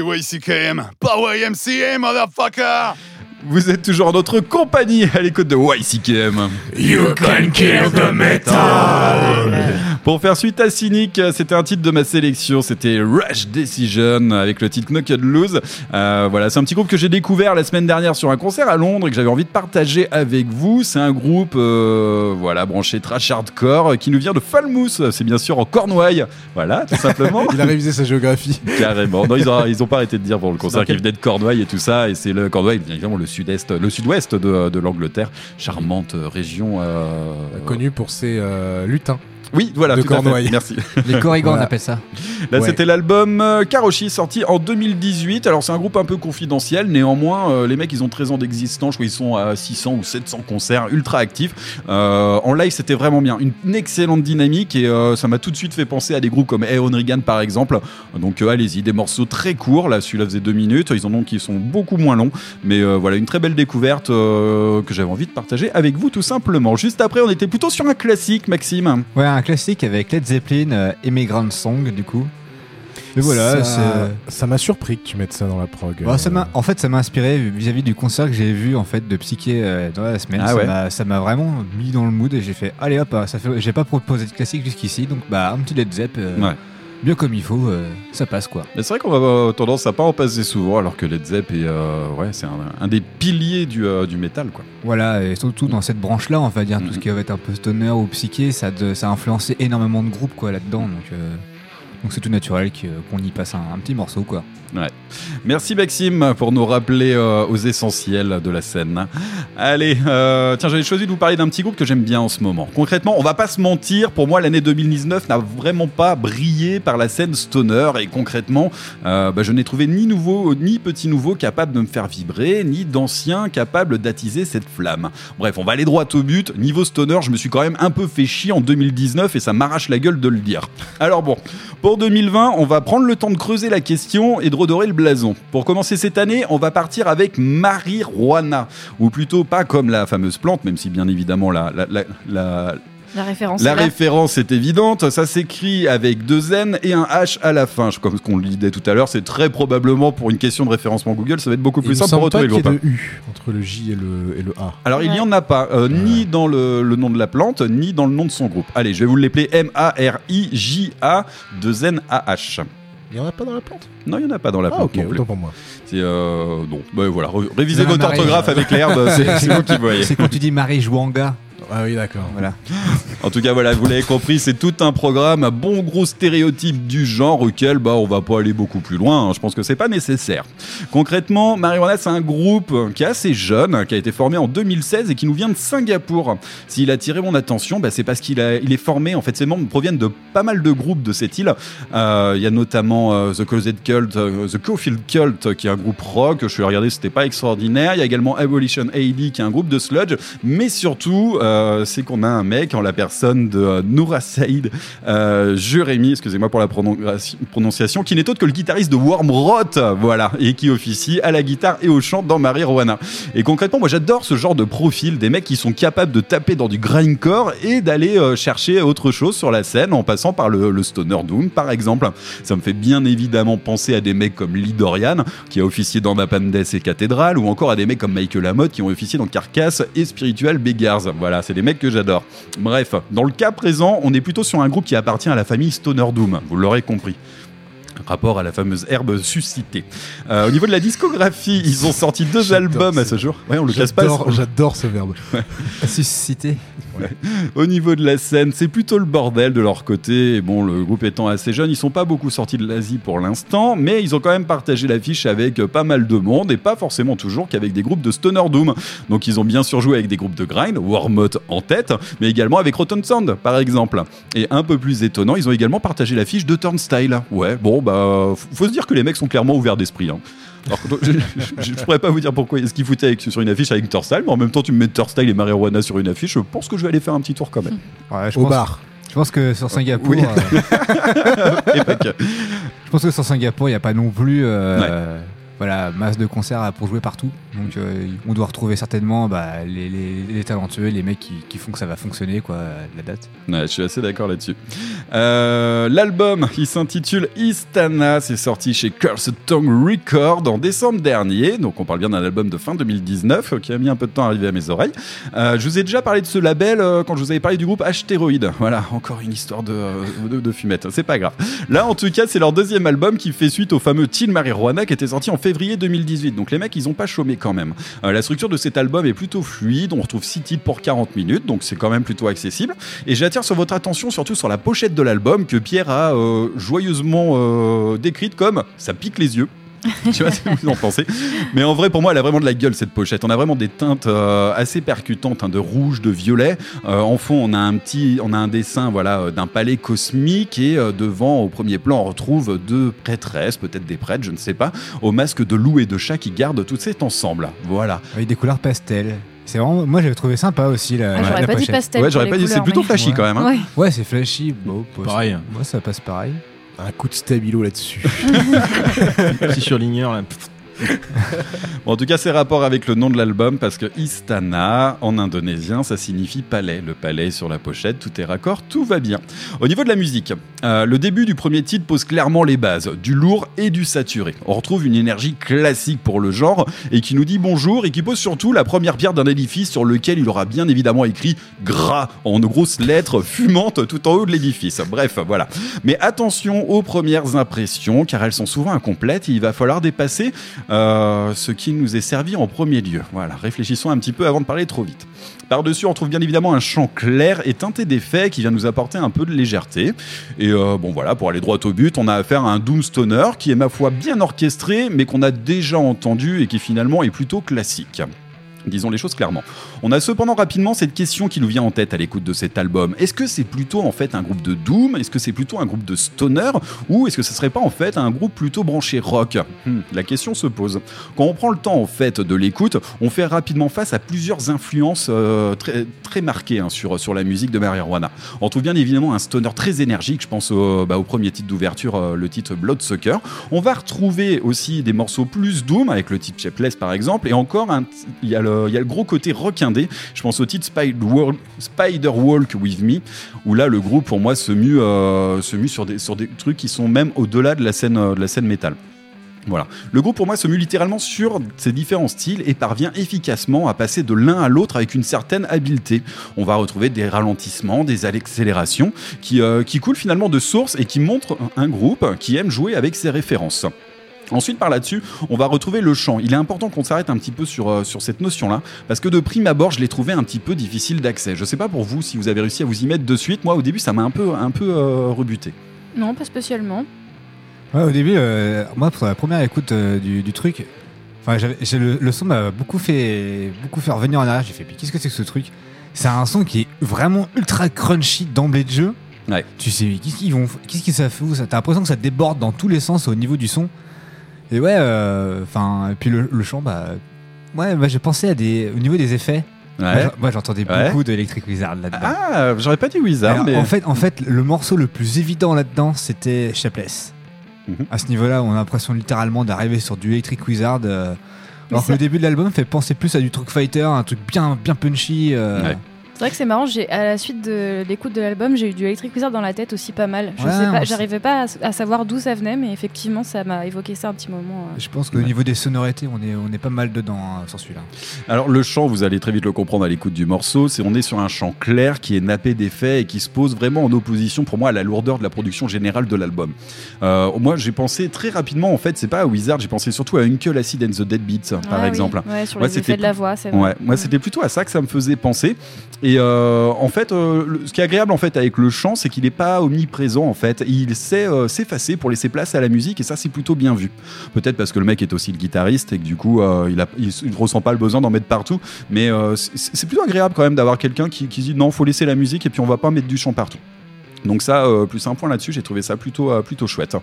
YCKM, pas YMCA, motherfucker! Vous êtes toujours en notre compagnie à l'écoute de YCKM. You can kill the metal. Pour faire suite à Cynic, c'était un titre de ma sélection, c'était Rush Decision avec le titre Knock and Lose. Euh, voilà, c'est un petit groupe que j'ai découvert la semaine dernière sur un concert à Londres et que j'avais envie de partager avec vous. C'est un groupe, euh, voilà, branché trash hardcore qui nous vient de Falmouth. C'est bien sûr en Cornouailles. Voilà, tout simplement. Il a révisé sa géographie. Carrément. Non, ils ont, ils ont pas arrêté de dire pour le concert qu'ils venaient de Cornouailles et tout ça. Et c'est le Cornouailles, bien évidemment, le sud-est, le sud-ouest de, de l'Angleterre. Charmante région. euh, Connu pour ses euh, lutins. Oui, voilà, de tout à fait. Cornouailles. Merci. Les Corrigans, Voilà. on appelle ça. Là, Ouais. c'était l'album euh, Karoshi, sorti en 2018. Alors, c'est un groupe un peu confidentiel. Néanmoins, euh, les mecs, ils ont 13 ans d'existence. Je crois qu'ils sont à 600 ou 700 concerts, ultra actifs. Euh, en live, c'était vraiment bien. Une, une excellente dynamique et euh, ça m'a tout de suite fait penser à des groupes comme Aeon Regan, par exemple. Donc, allez-y, des morceaux très courts. Là, celui-là faisait deux minutes. Ils en ont qui sont beaucoup moins longs. Mais voilà, une très belle découverte que j'avais envie de partager avec vous, tout simplement. Juste après, on était plutôt sur un classique, Maxime. Ouais, un classique avec Led Zeppelin, euh, Immigrant Song, du coup. Et voilà, c'est- ça m'a surpris que tu mettes ça dans la prog. Bah, ça m'a- en fait, ça m'a inspiré vis-à-vis du concert que j'ai vu en fait de Psyché euh, dans la semaine. Ah ça ouais. m'a- vraiment mis dans le mood et j'ai fait allez hop, ça fait, j'ai pas proposé de classique jusqu'ici, donc bah un petit Led Zepp, euh, Ouais. Bien comme il faut, euh, ça passe quoi. Mais c'est vrai qu'on va avoir tendance à pas en passer souvent, alors que Led Zepp est, euh, ouais, c'est un, un des piliers du, euh, du métal, quoi. Voilà, et surtout dans cette branche-là, on va dire, Mhm. tout ce qui va être un peu stoner ou psyché, ça, de- ça a influencé énormément de groupes quoi là-dedans, donc euh, donc c'est tout naturel qu'on y passe un, un petit morceau quoi. Ouais. Merci Maxime pour nous rappeler euh, aux essentiels de la scène. Allez, euh, tiens, j'avais choisi de vous parler d'un petit groupe que j'aime bien en ce moment. Concrètement, on va pas se mentir, pour moi l'année 2019 n'a vraiment pas brillé par la scène stoner et concrètement, euh, bah, je n'ai trouvé ni nouveau ni petit nouveau capable de me faire vibrer, ni d'ancien capable d'attiser cette flamme. Bref, on va aller droit au but. Niveau stoner, je me suis quand même un peu fait chier en 2019 et ça m'arrache la gueule de le dire. Alors bon, pour 2020, on va prendre le temps de creuser la question et de redorer le blason. Pour commencer cette année, on va partir avec marijuana, ou plutôt pas comme la fameuse plante, même si bien évidemment la, la, la- la- La référence. la est référence est évidente, ça s'écrit avec deux N et un H à la fin. Comme ce qu'on le disait tout à l'heure, c'est très probablement pour une question de référencement Google, ça va être beaucoup Il plus simple pour retrouver le y ait groupe. de U entre le J et le, et le A. Alors il n'y en a pas, euh, ni dans le, le nom de la plante, ni dans le nom de son groupe. Allez, je vais vous l'appeler M-A-R-I-J-A 2 N-A-H. Il y en a pas dans la plante? Non, il n'y en a pas dans la Ah, plante ok, autant pour moi. C'est euh, bah, voilà, ré- révisez votre orthographe avec l'herbe, c'est c'est vous qui voyez. C'est quand tu dis Marie Jouanga. Ah oui, d'accord. Voilà. En tout cas, voilà, vous l'avez compris, c'est tout un programme, un bon gros stéréotype du genre auquel bah, on va pas aller beaucoup plus loin. hein. Je pense que c'est pas nécessaire. Concrètement, Marijuana, c'est un groupe qui est assez jeune, qui a été formé en 2016 et qui nous vient de Singapour. S'il a attiré mon attention, bah, c'est parce qu'il est formé, en fait, ses membres proviennent de pas mal de groupes de cette île. Euh, Il y a notamment euh, The Closet Cult, euh, The Cofield Cult, qui est un groupe rock. Je suis regardé, c'était pas extraordinaire. Il y a également Abolition AD, qui est un groupe de sludge. Mais surtout, c'est qu'on a un mec en la personne de euh, Noura Saïd euh, Jérémy, excusez-moi pour la prononciation- qui n'est autre que le guitariste de Wormrot, voilà, et qui officie à la guitare et au chant dans Marijuana. Et concrètement, moi j'adore ce genre de profil, des mecs qui sont capables de taper dans du grindcore et d'aller euh, chercher autre chose sur la scène en passant par le, Stoner Doom, par exemple. Ça me fait bien évidemment penser à des mecs comme Lee Dorian, qui a officié dans Napandes et Cathédrale, ou encore à des mecs comme Michael Lamotte, qui ont officié dans Carcass et Spiritual Beggars. Voilà, c'est des mecs que j'adore. Bref, dans le cas présent, on est plutôt sur un groupe qui appartient à la famille Stoner Doom, vous l'aurez compris. Rapport à la fameuse herbe suscitée. Euh, au niveau de la discographie, ils ont sorti deux albums à ce- jour. Ouais, on le casse pas. J'adore ce verbe. Suscité. Au niveau de la scène, c'est plutôt le bordel de leur côté. Et bon, le groupe étant assez jeune, ils sont pas beaucoup sortis de l'Asie pour l'instant, mais ils ont quand même partagé l'affiche avec euh, pas mal de monde et pas forcément toujours qu'avec des groupes de Stoner Doom. Donc ils ont bien sûr joué avec des groupes de grind, Warmot en tête, mais également avec Rotten Sound par exemple. Et un peu plus étonnant, ils ont également partagé l'affiche de Turnstile. Ouais, bon, bah, faut- se dire que les mecs sont clairement ouverts d'esprit. hein. Alors, je, je, je pourrais pas vous dire pourquoi est-ce qu'ils foutaient avec, sur une affiche avec Turstyle, mais en même temps, tu me mets Turstyle et Marijuana sur une affiche, je pense que je vais aller faire un petit tour quand même. Ouais, je Au pense- bar. Je pense que sur Singapour. Oui. euh, Et pas que. je pense que sur Singapour, il n'y a pas non plus euh, voilà, masse de concerts pour jouer partout. Donc euh, on doit retrouver certainement bah, les, talentueux, les mecs qui, font que ça va fonctionner, quoi, la date. Ouais, je suis assez d'accord là-dessus. Euh, L'album, il s'intitule Istana, c'est sorti chez Cursed Tongue Record en décembre dernier, donc on parle bien d'un album de fin 2019 euh, qui a mis un peu de temps à arriver à mes oreilles. Je vous ai déjà parlé de ce label quand je vous avais parlé du groupe Astéroïde. Voilà, encore une histoire de, de, de fumette, c'est pas grave. Là, en tout cas, c'est leur deuxième album qui fait suite au fameux Teen Marijuana qui était sorti en février 2018. Donc les mecs, ils ont pas chômé quand même. Euh, la structure de cet album est plutôt fluide, on retrouve 6 titres pour 40 minutes, donc c'est quand même plutôt accessible. Et j'attire sur votre attention surtout sur la pochette de l'album que Pierre a euh, joyeusement euh, décrite comme ça pique les yeux. tu vois ce que vous en pensez Mais en vrai, pour moi, elle a vraiment de la gueule cette pochette. On a vraiment des teintes euh, assez percutantes, hein, de rouge, de violet. Euh, en fond, on a un petit, on a un dessin, voilà, euh, d'un palais cosmique et euh, devant, au premier plan, on retrouve deux prêtresses, peut-être des prêtres, je ne sais pas, au masque de loup et de chat qui gardent tout cet ensemble. Voilà. Avec des couleurs pastel. C'est vraiment, moi j'avais trouvé sympa aussi la, Ah, j'aurais la pas dit pochette. pastel Ouais, pour j'aurais pas dit- c'est plutôt mais- flashy Ouais. quand même. hein. Ouais. Ouais, c'est flashy. Bon, Pareil. Moi ça passe pareil. Un coup de stabilo là-dessus. Petit surligneur là. En tout cas, c'est rapport avec le nom de l'album parce que Istana, en indonésien, ça signifie palais. Le palais est sur la pochette, tout est raccord, tout va bien. Au niveau de la musique, euh, le début du premier titre pose clairement les bases, du lourd et du saturé. On retrouve une énergie classique pour le genre et qui nous dit bonjour et qui pose surtout la première pierre d'un édifice sur lequel il aura bien évidemment écrit gras en grosses lettres fumantes tout en haut de l'édifice. Bref, voilà. Mais attention aux premières impressions car elles sont souvent incomplètes et il va falloir dépasser euh, ce qui nous est servi en premier lieu. Voilà, réfléchissons un petit peu avant de parler trop vite. Par-dessus, on trouve bien évidemment un chant clair et teinté d'effets qui vient nous apporter un peu de légèreté. Et euh, bon voilà, pour aller droit au but, on a affaire à un Doom Stoner qui est ma foi bien orchestré, mais qu'on a déjà entendu et qui finalement est plutôt classique. Disons les choses clairement. On a cependant rapidement cette question qui nous vient en tête à l'écoute de cet album. Est-ce que c'est plutôt en fait un groupe de Doom? Est-ce que c'est plutôt un groupe de Stoner? Ou est-ce que ce serait pas en fait un groupe plutôt branché rock? Hmm, La question se pose. Quand on prend le temps en fait de l'écoute, on fait rapidement face à plusieurs influences euh, très, marquées hein, sur, sur la musique de Marijuana. On trouve bien évidemment un stoner très énergique, je pense au, bah, premier titre d'ouverture, euh, le titre Bloodsucker. On va retrouver aussi des morceaux plus doom, avec le titre Shapeless par exemple, et encore, il y, a le- il y a le gros côté rock indé, je pense au titre Spider, Walk- With Me, où là le groupe pour moi se mue, euh, sur, des, trucs qui sont même au-delà de la scène, euh, de scène métal. Voilà. Le groupe pour moi se mue littéralement sur ces différents styles et parvient efficacement à passer de l'un à l'autre avec une certaine habileté. On va retrouver des ralentissements, des accélérations qui, euh, qui coulent finalement de source et qui montrent un groupe qui aime jouer avec ses références. Ensuite, par là-dessus, on va retrouver le chant. Il est important qu'on s'arrête un petit peu sur, euh, sur cette notion-là, parce que de prime abord, je l'ai trouvé un petit peu difficile d'accès. Je sais pas pour vous si vous avez réussi à vous y mettre de suite. Moi, au début, ça m'a un peu, un peu euh, rebuté. Non, pas spécialement. Ouais, au début, euh, moi, pour la première écoute euh, du, du truc, enfin, j'avais- j'ai le, le son m'a beaucoup fait, beaucoup fait revenir en arrière. J'ai fait, mais qu'est-ce que c'est que ce truc? C'est un son qui est vraiment ultra crunchy d'emblée de jeu. Ouais. Tu sais, mais qu'est-ce qu'ils vont, qu'est-ce qu'ils ça fout? Ça T'as l'impression que ça déborde dans tous les sens au niveau du son. Et ouais, euh, enfin, et puis le, le chant, bah, ouais, bah, j'ai pensé à des, au niveau des effets. Moi, Ouais. j'en- Moi, j'entendais Ouais. beaucoup d'Electric Wizard là-dedans. Ah, j'aurais pas dit Wizard, Alors, mais. en, fait, en fait, le morceau le plus évident là-dedans, c'était Shapeless. Mhm. À ce niveau-là, on a l'impression littéralement d'arriver sur du Electric Wizard. euh, alors que le début de l'album fait penser plus à du Truck Fighter, un truc bien, bien punchy. euh, Ouais. C'est vrai que c'est marrant, j'ai à la suite de l'écoute de l'album, j'ai eu du Electric Wizard dans la tête aussi pas mal. Je Ouais, sais on pas, j'arrivais pas à, à savoir d'où ça venait, mais effectivement, ça m'a évoqué ça un petit moment. euh. Je pense qu'au niveau des sonorités, on est, on est pas mal dedans hein, sur celui-là. Alors le chant, vous allez très vite le comprendre à l'écoute du morceau, c'est on est sur un chant clair qui est nappé d'effets et qui se pose vraiment en opposition pour moi à la lourdeur de la production générale de l'album. Euh, moi j'ai pensé très rapidement en fait, c'est pas à Wizard, j'ai pensé surtout à Uncle Acid and the Deadbeats par Ah oui, exemple. ouais, sur Moi, les effets de la voix, c'est vrai. Ouais, moi c'était plutôt à ça que ça me faisait penser. Et euh, en fait, euh, ce qui est agréable en fait avec le chant, c'est qu'il n'est pas omniprésent en fait. Il sait euh, s'effacer pour laisser place à la musique et ça c'est plutôt bien vu. Peut-être parce que le mec est aussi le guitariste et que du coup il, a, il, il ressent pas le besoin d'en mettre partout. Mais c'est plutôt agréable quand même d'avoir quelqu'un qui, dit non, faut laisser la musique et puis on va pas mettre du chant partout. Donc ça, euh, plus un point là-dessus, j'ai trouvé ça plutôt, euh, plutôt chouette.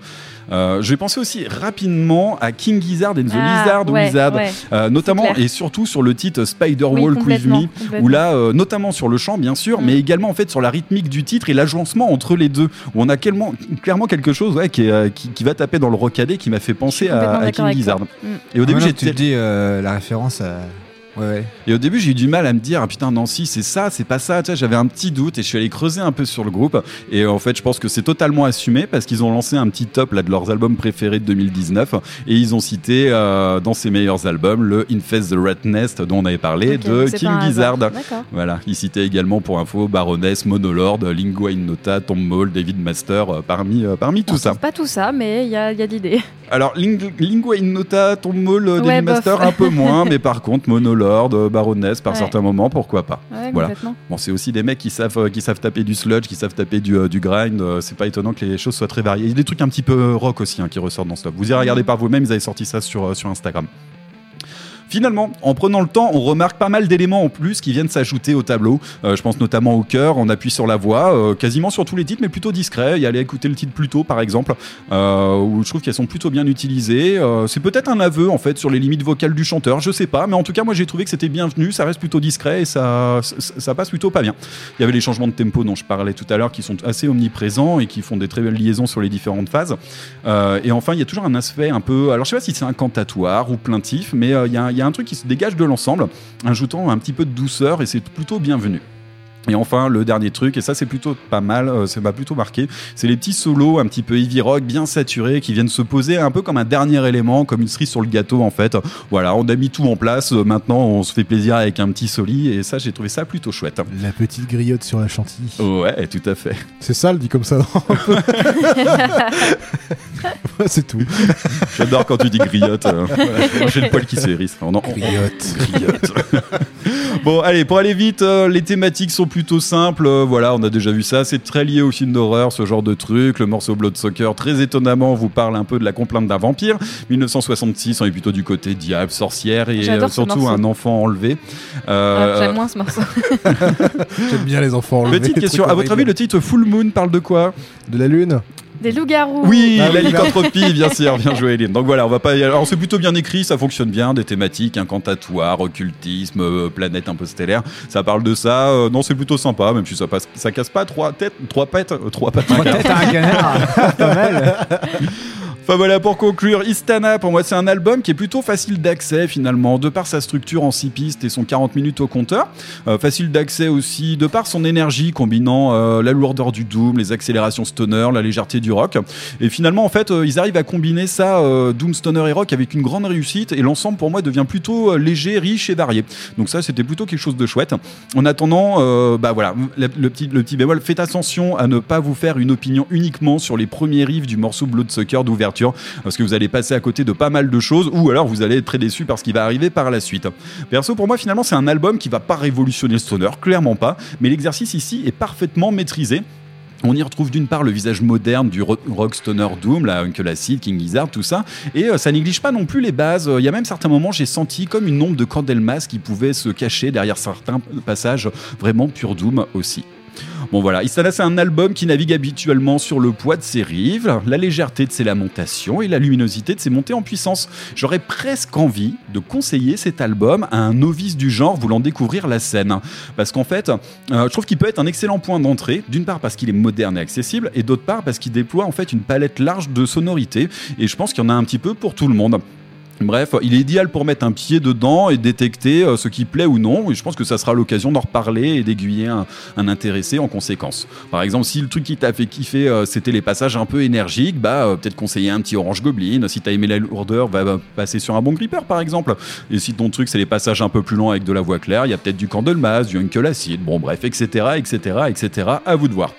Euh, J'ai pensé aussi rapidement à King Gizzard and the Ah, Lizard ouais, Wizard, ouais. Euh, notamment et surtout sur le titre Spider Oui, Walk With Me, où là, euh, notamment sur le chant bien sûr, Mm. mais également en fait sur la rythmique du titre et l'agencement entre les deux, où on a clairement, clairement quelque chose ouais, qui, est, euh, qui, qui va taper dans le rocadé qui m'a fait penser à, King Gizzard. Mm. Et au début, Maintenant j'ai tu dis euh, la référence à. Ouais, et au début, j'ai eu du mal à me dire, ah putain, Nancy, c'est ça, c'est pas ça. Tu sais, j'avais un petit doute et je suis allé creuser un peu sur le groupe. Et en fait, je pense que c'est totalement assumé parce qu'ils ont lancé un petit top là de leurs albums préférés de 2019 et ils ont cité euh, dans ses meilleurs albums le Infest the Rat Nest dont on avait parlé de King Gizzard. Voilà, ils citaient également pour info Baroness, Monolord, Lingua Ignota, Tom Maul, David Master, euh, parmi, euh, parmi tout ça. Pas tout ça, mais il y a, y a de l'idée. Alors, Ling- Lingua Ignota, Tom Maul, euh, Ouais, David bof. Master, un peu moins, mais par contre, Monolord, euh, Baroness, par Ouais. certains moments, pourquoi pas. Ouais, voilà. Bon, c'est aussi des mecs qui savent, euh, qui savent taper du sludge, qui savent taper du, euh, du grind. c'est pas étonnant que les choses soient très variées. Il y a des trucs un petit peu rock aussi hein, qui ressortent dans ce top. Vous irez Mm. regarder par vous-même, ils avaient sorti ça sur, sur Instagram. Finalement, en prenant le temps, on remarque pas mal d'éléments en plus qui viennent s'ajouter au tableau. Euh, je pense notamment au cœur, on appuie sur la voix, euh, quasiment sur tous les titres, mais plutôt discret. Il y a aller écouter le titre plus tôt, par exemple, euh, où je trouve qu'elles sont plutôt bien utilisées. C'est peut-être un aveu, en fait, sur les limites vocales du chanteur, je sais pas, mais en tout cas, moi j'ai trouvé que c'était bienvenu, ça reste plutôt discret et ça, ça, passe plutôt pas bien. Il y avait les changements de tempo dont je parlais tout à l'heure qui sont assez omniprésents et qui font des très belles liaisons sur les différentes phases. Et enfin, il y a toujours un aspect un peu. Alors, je sais pas si c'est incantatoire ou plaintif, mais il y, a- y a un truc qui se dégage de l'ensemble, ajoutant un petit peu de douceur et c'est plutôt bienvenu. Et enfin, le dernier truc, et ça c'est plutôt pas mal, euh, ça m'a plutôt marqué, c'est les petits solos un petit peu heavy rock, bien saturés, qui viennent se poser un peu comme un dernier élément, comme une cerise sur le gâteau en fait. Voilà, on a mis tout en place, euh, maintenant on se fait plaisir avec un petit soli, et ça j'ai trouvé ça plutôt chouette. La petite griotte sur la chantilly. Ouais, tout à fait. C'est ça, le dit comme ça, non Ouais, C'est tout. J'adore quand tu dis griotte. euh, voilà. J'ai le poil qui en- Griotte. Griotte. bon, allez, pour aller vite, les thématiques sont plutôt simples. euh, voilà, on a déjà vu ça. C'est très lié au film d'horreur, ce genre de truc. Le morceau Blood Soccer, très étonnamment, vous parle un peu de la complainte d'un vampire. 1966, on est plutôt du côté diable, sorcière et euh, surtout un enfant enlevé. Ah, Euh, J'aime moins ce morceau. J'aime bien les enfants enlevés. Petite question, à votre avis, le titre Full Moon parle de quoi? De la lune? Des loups-garous. Oui, Ah oui, la lycanthropie, bien sûr, bien joué, Eline. Donc voilà, on va pas. y- Alors c'est plutôt bien écrit, ça fonctionne bien, des thématiques, incantatoires, occultisme, euh, planète un peu stellaire. Ça parle de ça. euh, non, c'est plutôt sympa, même si ça passe, ça casse pas trois têtes, trois pètes, euh, trois pattes. Trois têtes à un canard. Pas mal. Enfin voilà, pour conclure, Istana, pour moi, c'est un album qui est plutôt facile d'accès finalement, de par sa structure en 6 pistes et son 40 minutes au compteur. Euh, facile d'accès aussi, de par son énergie combinant euh, la lourdeur du Doom, les accélérations stoner, la légèreté du rock. Et finalement, en fait, euh, ils arrivent à combiner ça, Doom, stoner et rock, avec une grande réussite. Et l'ensemble, pour moi, devient plutôt léger, riche et varié. Donc ça, c'était plutôt quelque chose de chouette. En attendant, bah voilà, le, petit, le faites attention à ne pas vous faire une opinion uniquement sur les premiers riffs du morceau Bloodsucker d'ouverture, parce que vous allez passer à côté de pas mal de choses, ou alors vous allez être très déçu par ce qui va arriver par la suite. Perso, pour moi, finalement, c'est un album qui va pas révolutionner le stoner, clairement pas, mais l'exercice ici est parfaitement maîtrisé. On y retrouve d'une part le visage moderne du ro- rock stoner doom, la Uncle Acid, King Gizzard, tout ça, et euh, ça néglige pas non plus les bases. Il y a même certains moments, j'ai senti comme une ombre de Candlemas qui pouvait se cacher derrière certains passages vraiment pur doom aussi. Bon voilà, Istana c'est un album qui navigue habituellement sur le poids de ses rives, la légèreté de ses lamentations et la luminosité de ses montées en puissance. J'aurais presque envie de conseiller cet album à un novice du genre voulant découvrir la scène. Parce qu'en fait, euh, je trouve qu'il peut être un excellent point d'entrée, d'une part parce qu'il est moderne et accessible, et d'autre part parce qu'il déploie en fait une palette large de sonorités, et je pense qu'il y en a un petit peu pour tout le monde. Bref, il est idéal pour mettre un pied dedans et détecter euh, ce qui plaît ou non. Je pense que ça sera l'occasion d'en reparler et d'aiguiller un, intéressé en conséquence. Par exemple, si le truc qui t'a fait kiffer, euh, c'était les passages un peu énergiques, bah euh, peut-être conseiller un petit Orange Goblin. Si t'as aimé la lourdeur, va va passer sur un bon Gripper par exemple. Et si ton truc c'est les passages un peu plus lents avec de la voix claire, il y a peut-être du Candlemas, du Uncle Acid, bon bref, etc., etc., etc. À vous de voir.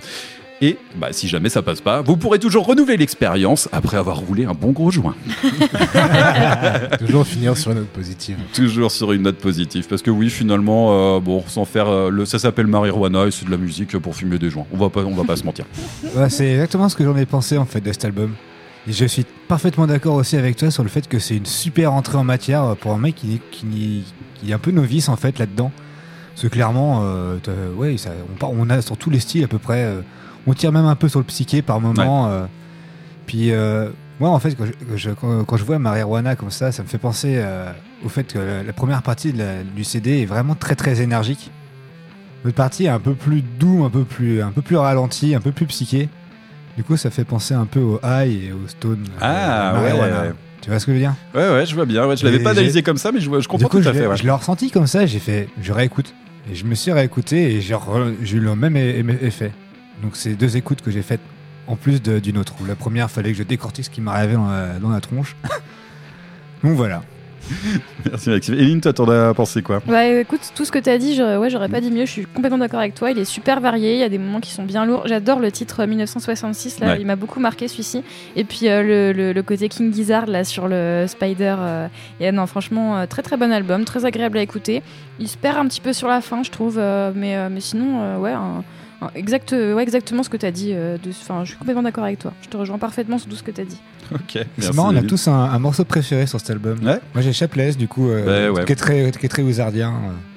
Et bah, si jamais ça passe pas, vous pourrez toujours renouveler l'expérience après avoir roulé un bon gros joint. Toujours finir sur une note positive. Toujours sur une note positive, parce que oui, finalement, euh, bon, sans faire, euh, le, ça s'appelle marijuana et c'est de la musique pour fumer des joints. On va pas, on va pas se mentir. C'est exactement ce que j'en ai pensé en fait de cet album. Et je suis parfaitement d'accord aussi avec toi sur le fait que c'est une super entrée en matière pour un mec qui, est- qui, qui est un peu novice en fait là-dedans. Parce que clairement, euh, t'as- ouais, ça, on, par- on a sur tous les styles à peu près. euh, on tire même un peu sur le psyché par moment. euh, puis euh, moi, en fait, quand je, quand, vois Marijuana comme ça, ça me fait penser euh, au fait que la, la première partie de la- du CD est vraiment très très énergique. L'autre partie est un peu plus doux, un peu plus, un peu plus ralenti, un peu plus psyché. Du coup, ça fait penser un peu au high et au stone. euh, Ah, de ouais. Marijuana. Tu vois ce que je veux dire? Ouais, ouais, je vois bien. Ouais, je l'avais pas analysé comme ça, mais je, je comprends coup, tout à fait. ouais. Je l'ai ressenti comme ça, et j'ai fait, je réécoute. Et je me suis réécouté et j'ai re- eu le même effet. Donc c'est deux écoutes que j'ai faites en plus de- d'une autre. Où la première, fallait que je décortique ce qui m'arrivait dans la, dans la tronche. Donc voilà. Merci Maxime. Eline, toi, t'en as pensé quoi? Bah écoute, tout ce que t'as dit, j'aurais ouais, j'aurais pas dit mieux, je suis complètement d'accord avec toi, il est super varié, il y a des moments qui sont bien lourds. J'adore le titre 1966, là, Ouais. il m'a beaucoup marqué celui-ci. Et puis euh, le, le- le côté King Gizzard là sur le Spider, euh, et, non franchement, euh, très très bon album, très agréable à écouter. Il se perd un petit peu sur la fin, je trouve, euh, mais, euh, mais sinon, euh, ouais, un- exact, ouais, exactement ce que t'as dit. euh, de- je suis complètement d'accord avec toi, je te rejoins parfaitement sur tout ce que t'as dit. Ok. C'est marrant, on a tous un, un morceau préféré sur cet album. Moi j'ai Chapless, du coup, euh, ouais. qui est très, qui est très wizardien.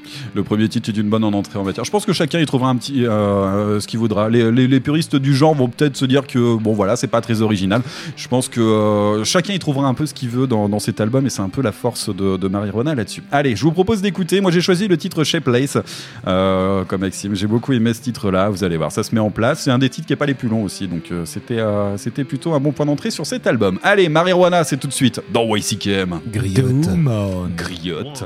Euh. Le premier titre est une bonne en entrée en matière. Je pense que chacun y trouvera un petit euh, ce qu'il voudra. Les, les- les puristes du genre vont peut-être se dire que bon voilà, c'est pas très original. Je pense que euh, chacun y trouvera un peu ce qu'il veut dans, dans cet album et c'est un peu la force de, de Marijuana là-dessus. Allez, je vous propose d'écouter. Moi j'ai choisi le titre Shapeless euh, comme Maxime. J'ai beaucoup aimé ce titre-là. Vous allez voir, ça se met en place. C'est un des titres qui est pas les plus longs aussi, donc euh, c'était euh, c'était plutôt un bon point d'entrée sur cet album. Allez, Marijuana, c'est tout de suite dans YCKM. Griotte. Griotte.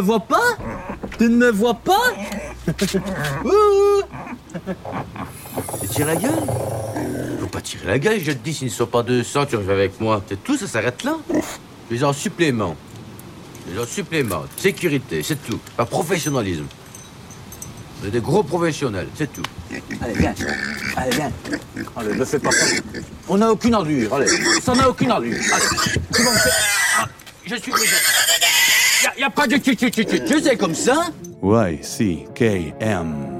Me vois pas Tu ne me vois pas tires la gueule Faut pas tirer la gueule, je te dis, s'il ne sont pas 200, tu reviens avec moi. C'est tout, ça s'arrête là. Je suis en supplément. Je suis en supplément. Sécurité, c'est tout. Pas professionnalisme. On est des gros professionnels, c'est tout. Allez, viens. Allez, viens. Allez, ne fais pas ça. On n'a aucune ordure, allez. Ça n'a aucune ordure. Allez, tu vas me faire... Ah, je suis. Y a, y a pas de tu tu tu tu tu, c'est comme ça Y-C-K-M. Y-C-K-M.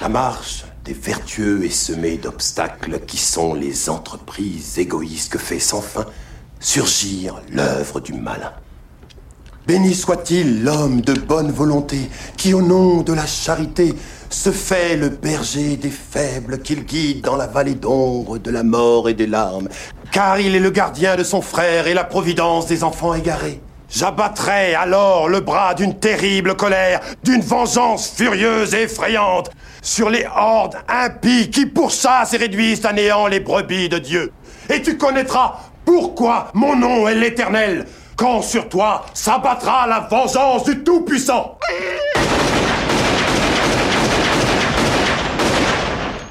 La marche des vertueux est semée d'obstacles qui sont les entreprises égoïstes que fait sans fin surgir l'œuvre du malin. Béni soit-il l'homme de bonne volonté qui, au nom de la charité, se fait le berger des faibles qu'il guide dans la vallée d'ombre de la mort et des larmes, car il est le gardien de son frère et la providence des enfants égarés. J'abattrai alors le bras d'une terrible colère, d'une vengeance furieuse et effrayante, sur les hordes impies qui pourchassent et réduisent à néant les brebis de Dieu. Et tu connaîtras pourquoi mon nom est l'Éternel, quand sur toi s'abattra la vengeance du Tout-Puissant.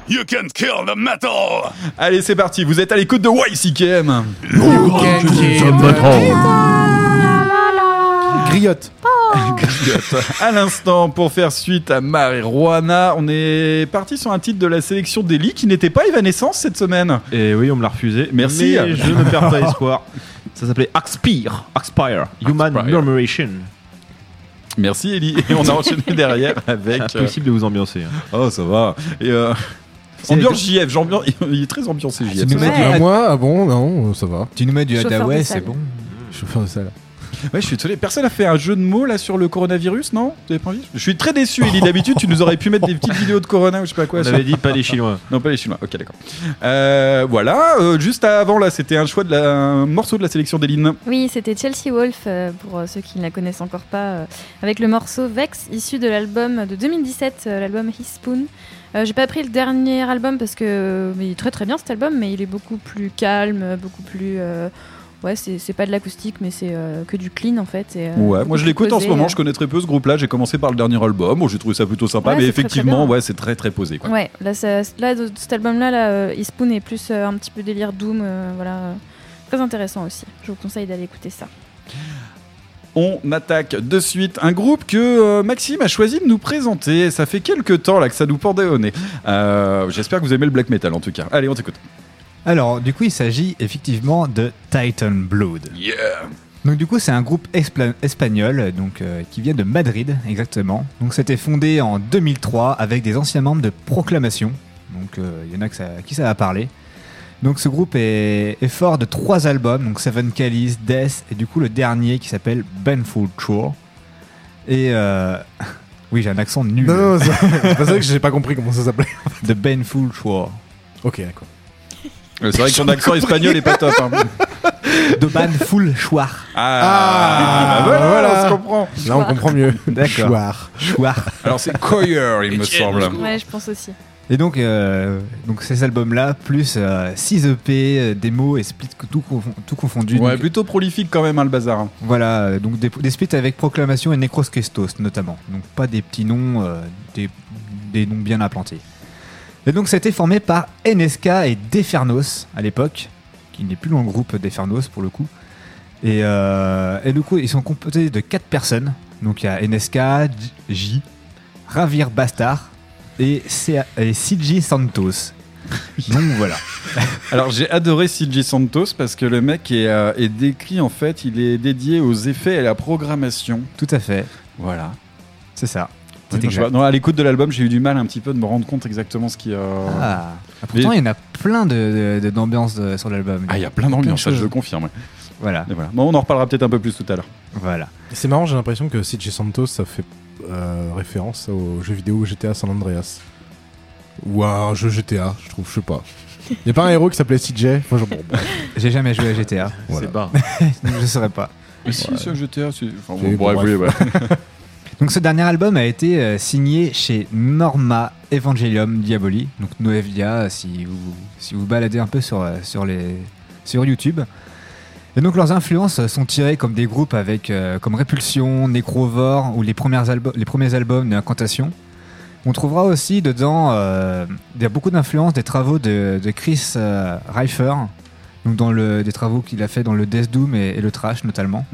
You can kill the metal! Allez, c'est parti, vous êtes à l'écoute de YCKM. Griotte. Griotte. À l'instant, pour faire suite à Marijuana, on est parti sur un titre de la sélection d'Eli qui n'était pas Evanescence cette semaine. Et oui, on me l'a refusé. Merci. Mais je ne perds pas espoir. Ça s'appelait Axpire, Axpire, Human Axpire. Murmuration. Merci Eli. Et on a enchaîné derrière avec. Impossible de vous ambiancer. hein. Oh, ça va. Et euh, Ambiance JF, j'ambiance- il est très ambiancé JF. tu nous mets du- À moi, ah bon, non, ça va. Tu nous mets du Hadaway, c'est bon. Chauffeur de salle. Ouais, je suis désolé. Personne a fait un jeu de mots là sur le coronavirus, non? Vous avez pas envie? Je suis très déçu, Ellie. D'habitude, tu nous aurais pu mettre des petites vidéos de corona ou je sais pas quoi. On sur- avait dit pas les Chinois. Non, pas les Chinois. Ok, d'accord. Euh, voilà. euh, juste avant, là, c'était un choix de la, un morceau de la sélection d'Eline. Oui, c'était Chelsea Wolf, euh, pour ceux qui ne la connaissent encore pas, euh, avec le morceau Vex, issu de l'album de 2017, euh, l'album His Spoon. Euh, J'ai pas pris le dernier album parce que mais il est très très bien cet album, mais il est beaucoup plus calme, beaucoup plus. euh, ouais, c'est pas de l'acoustique, mais c'est euh, que du clean en fait. et, euh, Ouais, moi je l'écoute en ce moment, euh. je connais très peu ce groupe-là. J'ai commencé par le dernier album, bon, j'ai trouvé ça plutôt sympa, Ouais, mais c'est très, très effectivement, ouais, c'est très très posé. Quoi. Ouais, là, ça- là de, de cet album-là, là, euh, His Spoon est plus euh, un petit peu délire doom, voilà, très intéressant aussi. Je vous conseille d'aller écouter ça. On attaque de suite un groupe que Maxime a choisi de nous présenter. Ça fait quelques temps là que ça nous pendait au nez. J'espère que vous aimez le black metal en tout cas. Allez, on t'écoute. Alors, du coup, il s'agit effectivement de Titan Blood. Yeah Donc du coup, c'est un groupe espagnol donc, euh, qui vient de Madrid, exactement. Donc c'était fondé en 2003 avec des anciens membres de Proclamation. Donc euh, il y en a que ça- à qui ça va parler. Donc ce groupe est, est fort de trois albums, donc Seven Callis, Death, et du coup le dernier qui s'appelle Baneful Shore. Et euh, oui, j'ai un accent nul. Non, non, c'est c'est pas ça que j'ai pas compris comment ça s'appelait. The Baneful Shore. Ok, d'accord. Euh, C'est vrai que ton accent espagnol est pas top. hein. De Baneful Shore. Ah, bah voilà, on se comprend. Là, on comprend mieux. D'accord. Chouard. Chouard. Alors c'est Coyer, il me semble. Ouais, je pense aussi. Et donc, euh, donc ces albums-là, plus 6 EP, euh, démos et splits tout, tout confondu. Ouais, Donc, plutôt prolifique quand même, hein, le bazar. hein. Voilà, euh, donc des, des splits avec Proclamation et Necroskestos notamment. Donc pas des petits noms, euh, des, des noms bien implantés. Et donc c'était formé par NSK et Defernos à l'époque, qui n'est plus dans le groupe Defernos pour le coup. Et, euh, et du coup, ils sont composés de 4 personnes. Donc il y a NSK, J, Ravir Bastard et CG Santos. Donc voilà. Alors j'ai adoré CJ Santos parce que le mec est, euh, est décrit en fait, il est dédié aux effets et à la programmation. Tout à fait. Voilà. C'est ça. Ouais, C'est non, non, à l'écoute de l'album, j'ai eu du mal un petit peu de me rendre compte exactement ce qui. euh, Ah. Ah, pourtant, il y en a plein de, de- d'ambiances de- sur l'album. Ah, il y a plein d'ambiance, ça je le confirme. ouais. Voilà. Et voilà. Bon, on en reparlera peut-être un peu plus tout à l'heure. Voilà. C'est marrant, j'ai l'impression que CJ Santos, ça fait euh, référence au jeu vidéo GTA San Andreas. Ou à un jeu GTA, je trouve, je sais pas. Y a pas un héros qui s'appelait CJ Moi, je- bon, bref. J'ai jamais joué à GTA. Voilà. C'est bas. Donc je saurais pas. Mais si, c'est un GTA, c'est. Enfin, C'est- bon, bon, bref, bref. oui, ouais. Donc ce dernier album a été euh, signé chez Norma Evangelium Diaboli, donc Noevia si vous si vous baladez un peu sur euh, sur les sur YouTube. Et donc leurs influences sont tirées comme des groupes avec euh, comme Répulsion, Necrovore ou les premiers albums les premiers albums d'Incantation. On trouvera aussi dedans euh, il y a beaucoup d'influences des travaux de, de Chris euh, Reifer, donc dans le des travaux qu'il a fait dans le Death Doom et, et le Trash notamment.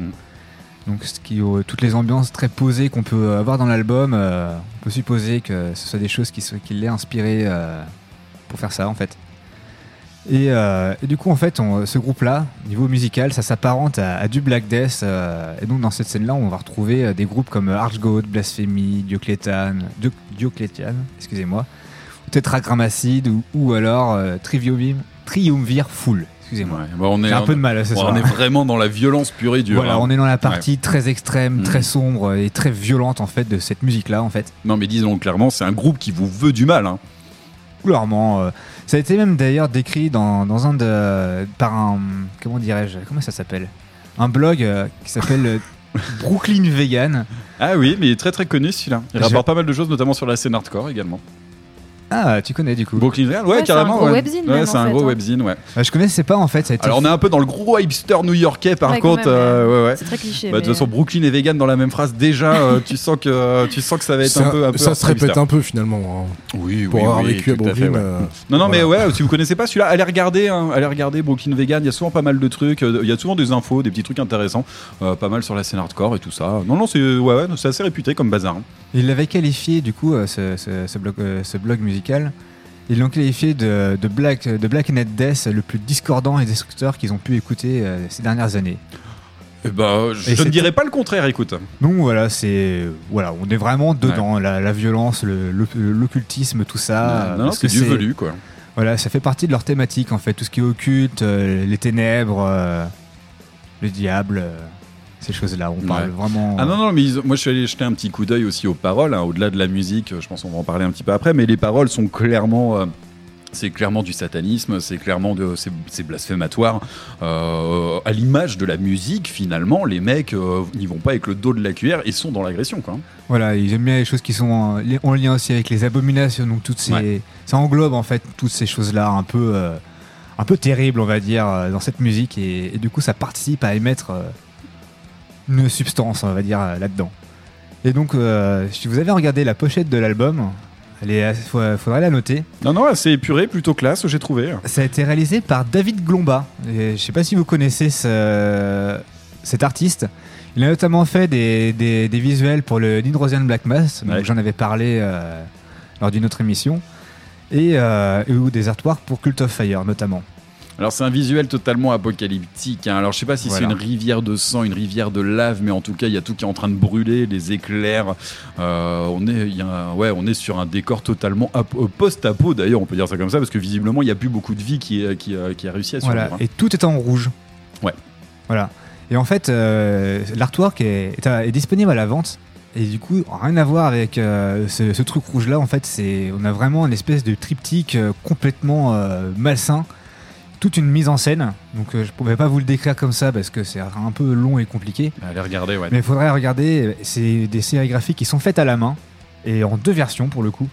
Donc ce qui, euh, toutes les ambiances très posées qu'on peut avoir dans l'album, euh, on peut supposer que ce soit des choses qui, l'aient inspiré euh, pour faire ça en fait. Et, du coup en fait ce groupe-là, niveau musical, ça s'apparente à, du Black Death. et donc dans cette scène-là on va retrouver des groupes comme Archgoat, Blasphemy, Dioclétan, Dio- Dioclétian, excusez-moi, ou Tetragramacide ou, ou alors Triumvir Full. Excusez-moi. Bon, on est, J'ai un peu de mal ce on soir. est vraiment dans la violence pure et dure. Voilà, hein. on est dans la partie Ouais. très extrême, Mm. très sombre et très violente en fait de cette musique-là en fait. Non, mais disons clairement, c'est un groupe qui vous veut du mal. Hein. Clairement, euh, ça a été même d'ailleurs décrit dans, dans un de par un comment dirais-je, comment ça s'appelle, un blog euh, qui s'appelle euh, Brooklyn Vegan. Ah oui, mais il est très très connu celui-là. Il rapporte pas mal de choses, notamment sur la scène hardcore également. Ah, tu connais du coup. Brooklyn Vegan, ouais, Ouais, c'est un carrément. gros ouais. webzine, Ouais, c'est un fait, gros hein. webzine, ouais. Euh, je connaissais pas en fait, ça a été Alors on est un peu dans le gros hipster new-yorkais par contre. même, euh, ouais, ouais. C'est très cliché. Bah, de toute façon, Brooklyn et vegan dans la même phrase, déjà, euh, tu sens que tu sens que ça va être Ça, un peu, un peu ça se hipster. répète un peu finalement. hein. Oui, Pour oui, avoir oui, vécu à tout à fait, Brooklyn. ouais. euh, Non, non, mais ouais, si vous connaissez pas celui-là, allez regarder, hein, allez regarder Brooklyn Vegan. Il y a souvent pas mal de trucs. euh, Il y a souvent des infos, des petits trucs intéressants, euh, pas mal sur la scène hardcore et tout ça. Non, non, c'est ouais, ouais, c'est assez réputé comme bazar. hein. Il l'avait qualifié du coup euh, blog, euh, ce blog musical. Ils l'ont qualifié de, de Black de Black Net Death le plus discordant et destructeur qu'ils ont pu écouter euh, ces dernières années. Eh ben, je, Et ne dirais pas le contraire. Écoute. Donc voilà, c'est voilà, on est vraiment dedans la, la violence, le- le- l'occultisme, tout ça. non, c'est du velu, quoi. Voilà, ça fait partie de leur thématique en fait, tout ce qui est occulte, euh, les ténèbres, euh, le diable. Ces choses-là. On parle Ouais. vraiment. Ah non, non, mais ils- moi je suis allé jeter un petit coup d'œil aussi aux paroles, hein, au-delà de la musique, je pense qu'on va en parler un petit peu après, mais les paroles sont clairement. euh, c'est clairement du satanisme, c'est clairement de, c'est, blasphématoire. Euh, à l'image de la musique, finalement, les mecs euh, n'y vont pas avec le dos de la cuillère et sont dans l'agression, quoi. Voilà, ils aiment bien les choses qui sont en, en lien aussi avec les abominations, donc toutes ces, Ouais. ça englobe en fait toutes ces choses-là un peu, euh, un peu terribles, on va dire, dans cette musique, et, et du coup, ça participe à émettre une substance, on va dire, euh, là-dedans. Et donc, euh, si vous avez regardé la pochette de l'album, assez- faut- faudrait la noter. Non, non, c'est épuré, plutôt classe, j'ai trouvé. Ça a été réalisé par David Glomba. Et je sais pas si vous connaissez ce- cet artiste. Il a notamment fait des, des- des visuels pour le Nidrosian Black Mass, Ouais. j'en avais parlé euh, lors d'une autre émission, et ou des artworks pour Cult of Fire notamment. Alors c'est un visuel totalement apocalyptique. hein. Alors je sais pas si Voilà. c'est une rivière de sang, une rivière de lave, mais en tout cas il y a tout qui est en train de brûler, les éclairs. Euh, on est, y a ouais, on est sur un décor totalement euh, post-apo d'ailleurs, on peut dire ça comme ça, parce que visiblement il n'y a plus beaucoup de vie qui, est- qui, a- qui a réussi à survivre. Voilà, hein. et tout est en rouge. Ouais. Voilà. Et en fait, euh, l'artwork est, est, à- est disponible à la vente. Et du coup, rien à voir avec euh, ce, ce truc rouge là. En fait, c'est on a vraiment une espèce de triptyque euh, complètement euh, malsain, toute une mise en scène. Donc, euh, je pouvais pas vous le décrire comme ça parce que c'est un peu long et compliqué. Allez regarder, ouais. Mais il faudrait regarder. C'est des séries graphiques qui sont faites à la main et en deux versions pour le coup.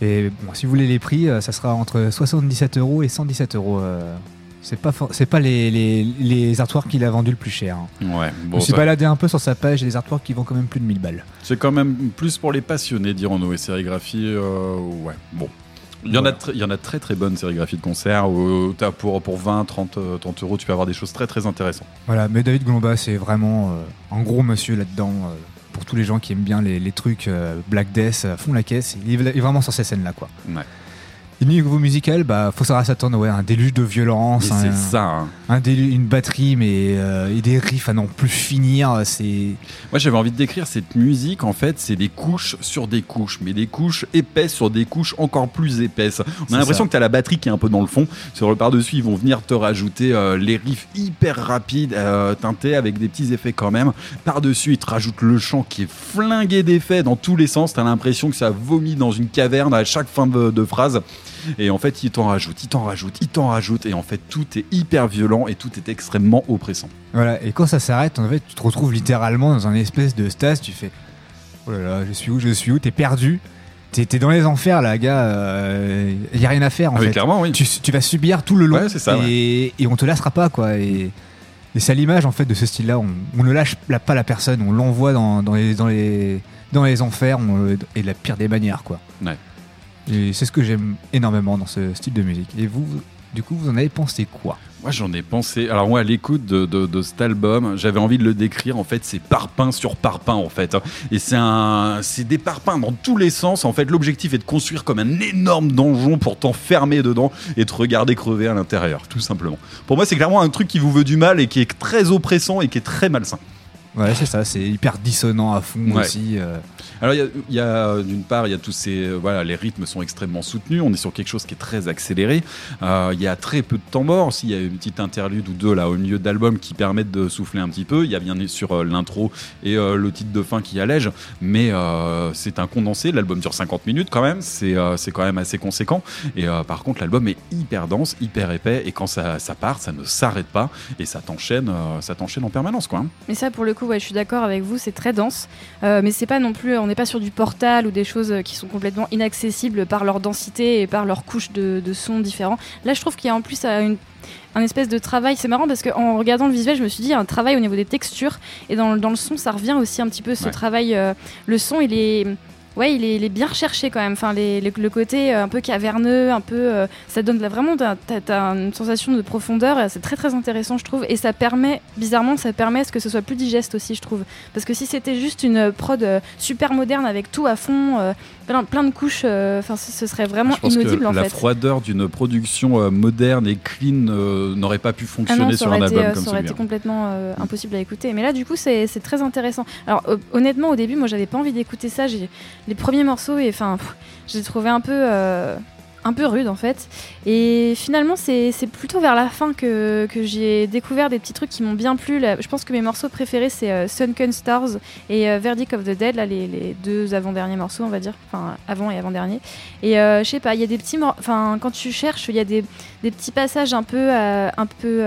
Et bon, si vous voulez les prix, euh, ça sera entre 77 euros et 117 euros. euh, C'est pas, for- c'est pas les, les, les artworks qu'il a vendu le plus cher. hein. Ouais, Je bon, me suis ça- baladé un peu sur sa page et les artworks qui vont quand même plus de 1000 balles. C'est quand même plus pour les passionnés, dirons-nous, et sérigraphie, euh, ouais, bon. Il y, en a il y en a très très bonnes sérigraphies de concert où t'as pour, pour 20, 30, euh, 30 euros, tu peux avoir des choses très très intéressantes. Voilà, mais David Glomba, c'est vraiment euh, un gros monsieur là-dedans. euh, pour tous les gens qui aiment bien les, les trucs euh, Black Death, font la caisse. Il est, il est vraiment sur ces scènes-là, quoi. Ouais. Et niveau musical, bah, faut savoir s'attendre ouais, un déluge de violence. C'est ça, hein. Un déluge, une batterie, mais euh, et des riffs à n'en plus finir. C'est. Moi j'avais envie de décrire cette musique, en fait, c'est des couches sur des couches, mais des couches épaisses sur des couches encore plus épaisses. On a l'impression que tu as la batterie qui est un peu dans le fond. Sur le par-dessus, ils vont venir te rajouter euh, les riffs hyper rapides, euh, teintés avec des petits effets quand même. Par-dessus, ils te rajoutent le chant qui est flingué d'effets dans tous les sens. Tu as l'impression que ça vomit dans une caverne à chaque fin de, de phrase. Et en fait, ils t'en rajoutent, ils t'en rajoutent, ils t'en rajoutent. Et en fait, tout est hyper violent et tout est extrêmement oppressant. Voilà, et quand ça s'arrête, en fait, tu te retrouves littéralement dans un espèce de stase. Tu fais Oh là là, je suis où, je suis où, t'es perdu. T'es dans les enfers, là, gars. Il y a rien à faire, en Ah fait. clairement, oui. Tu, tu vas subir tout le long. Ouais, c'est ça, et, et on te laissera pas, quoi. Et, et c'est à l'image, en fait, de ce style-là. On, on ne lâche pas la personne, on l'envoie dans, dans, les, dans, les, dans les enfers, on et de la pire des manières, quoi. Ouais. C'est ce que j'aime énormément dans ce style de musique. Et vous, du coup, vous en avez pensé quoi? Moi j'en ai pensé. Alors moi à l'écoute de, cet album, j'avais envie de le décrire. En fait, c'est parpaing sur parpaing en fait. Et c'est un, c'est des parpaings dans tous les sens. En fait, l'objectif est de construire comme un énorme donjon pour t'enfermer dedans et te regarder crever à l'intérieur, tout simplement. Pour moi, c'est clairement un truc qui vous veut du mal et qui est très oppressant et qui est très malsain. Ouais, c'est ça, c'est hyper dissonant à fond Ouais. aussi. euh. Alors il y a, a, d'une part il y a tous ces euh, voilà les rythmes sont extrêmement soutenus on est sur quelque chose qui est très accéléré Euh, il y a très peu de temps mort aussi il y a une petite interlude ou deux là au milieu d'album qui permettent de souffler un petit peu il y a bien sûr euh, l'intro et euh, le titre de fin qui allège mais euh, c'est un condensé l'album dure 50 minutes quand même c'est euh, c'est quand même assez conséquent et euh, par contre l'album est hyper dense hyper épais et quand ça, ça part ça ne s'arrête pas et ça t'enchaîne euh, ça t'enchaîne en permanence quoi hein. Mais ça, pour le coup, ouais, je suis d'accord avec vous, c'est très dense. Euh, mais c'est pas non plus, on n'est pas sur du portal ou des choses qui sont complètement inaccessibles par leur densité et par leur couche de, de sons différents. Là, je trouve qu'il y a en plus euh, une, un espèce de travail. C'est marrant parce qu'en regardant le visuel, je me suis dit, il y a un travail au niveau des textures. Et dans, le- dans le son, ça revient aussi un petit peu ce Ouais. travail. euh, le son, il est. Ouais, il est, il est bien recherché quand même. Enfin, les- le côté euh, un peu caverneux, un peu, euh, ça donne vraiment, une sensation de profondeur. C'est très très intéressant, je trouve. Et ça permet, bizarrement, ça permet à ce que ce soit plus digeste aussi, je trouve. Parce que si c'était juste une prod euh, super moderne avec tout à fond, plein, plein de couches, enfin, ce, serait vraiment je pense inaudible que en la fait. froideur d'une production moderne et clean n'aurait pas pu Ah fonctionner non, ça sur un été, album comme ça aurait été complètement euh, impossible à écouter. Mais là, du coup, c'est très intéressant. Alors, honnêtement, au début, moi, j'avais pas envie d'écouter ça. J'ai les premiers morceaux et enfin, j'ai trouvé un peu. euh, un peu rude en fait. Et finalement, c'est plutôt vers la fin que, j'ai découvert des petits trucs qui m'ont bien plu. Je pense que mes morceaux préférés, c'est euh, Sunken Stars et euh, Verdict of the Dead, là, les, deux avant-derniers morceaux, on va dire. Enfin, avant et avant-dernier. Et je sais pas, il y a des petits. Enfin, quand tu cherches, il y a des, petits passages un peu, un peu,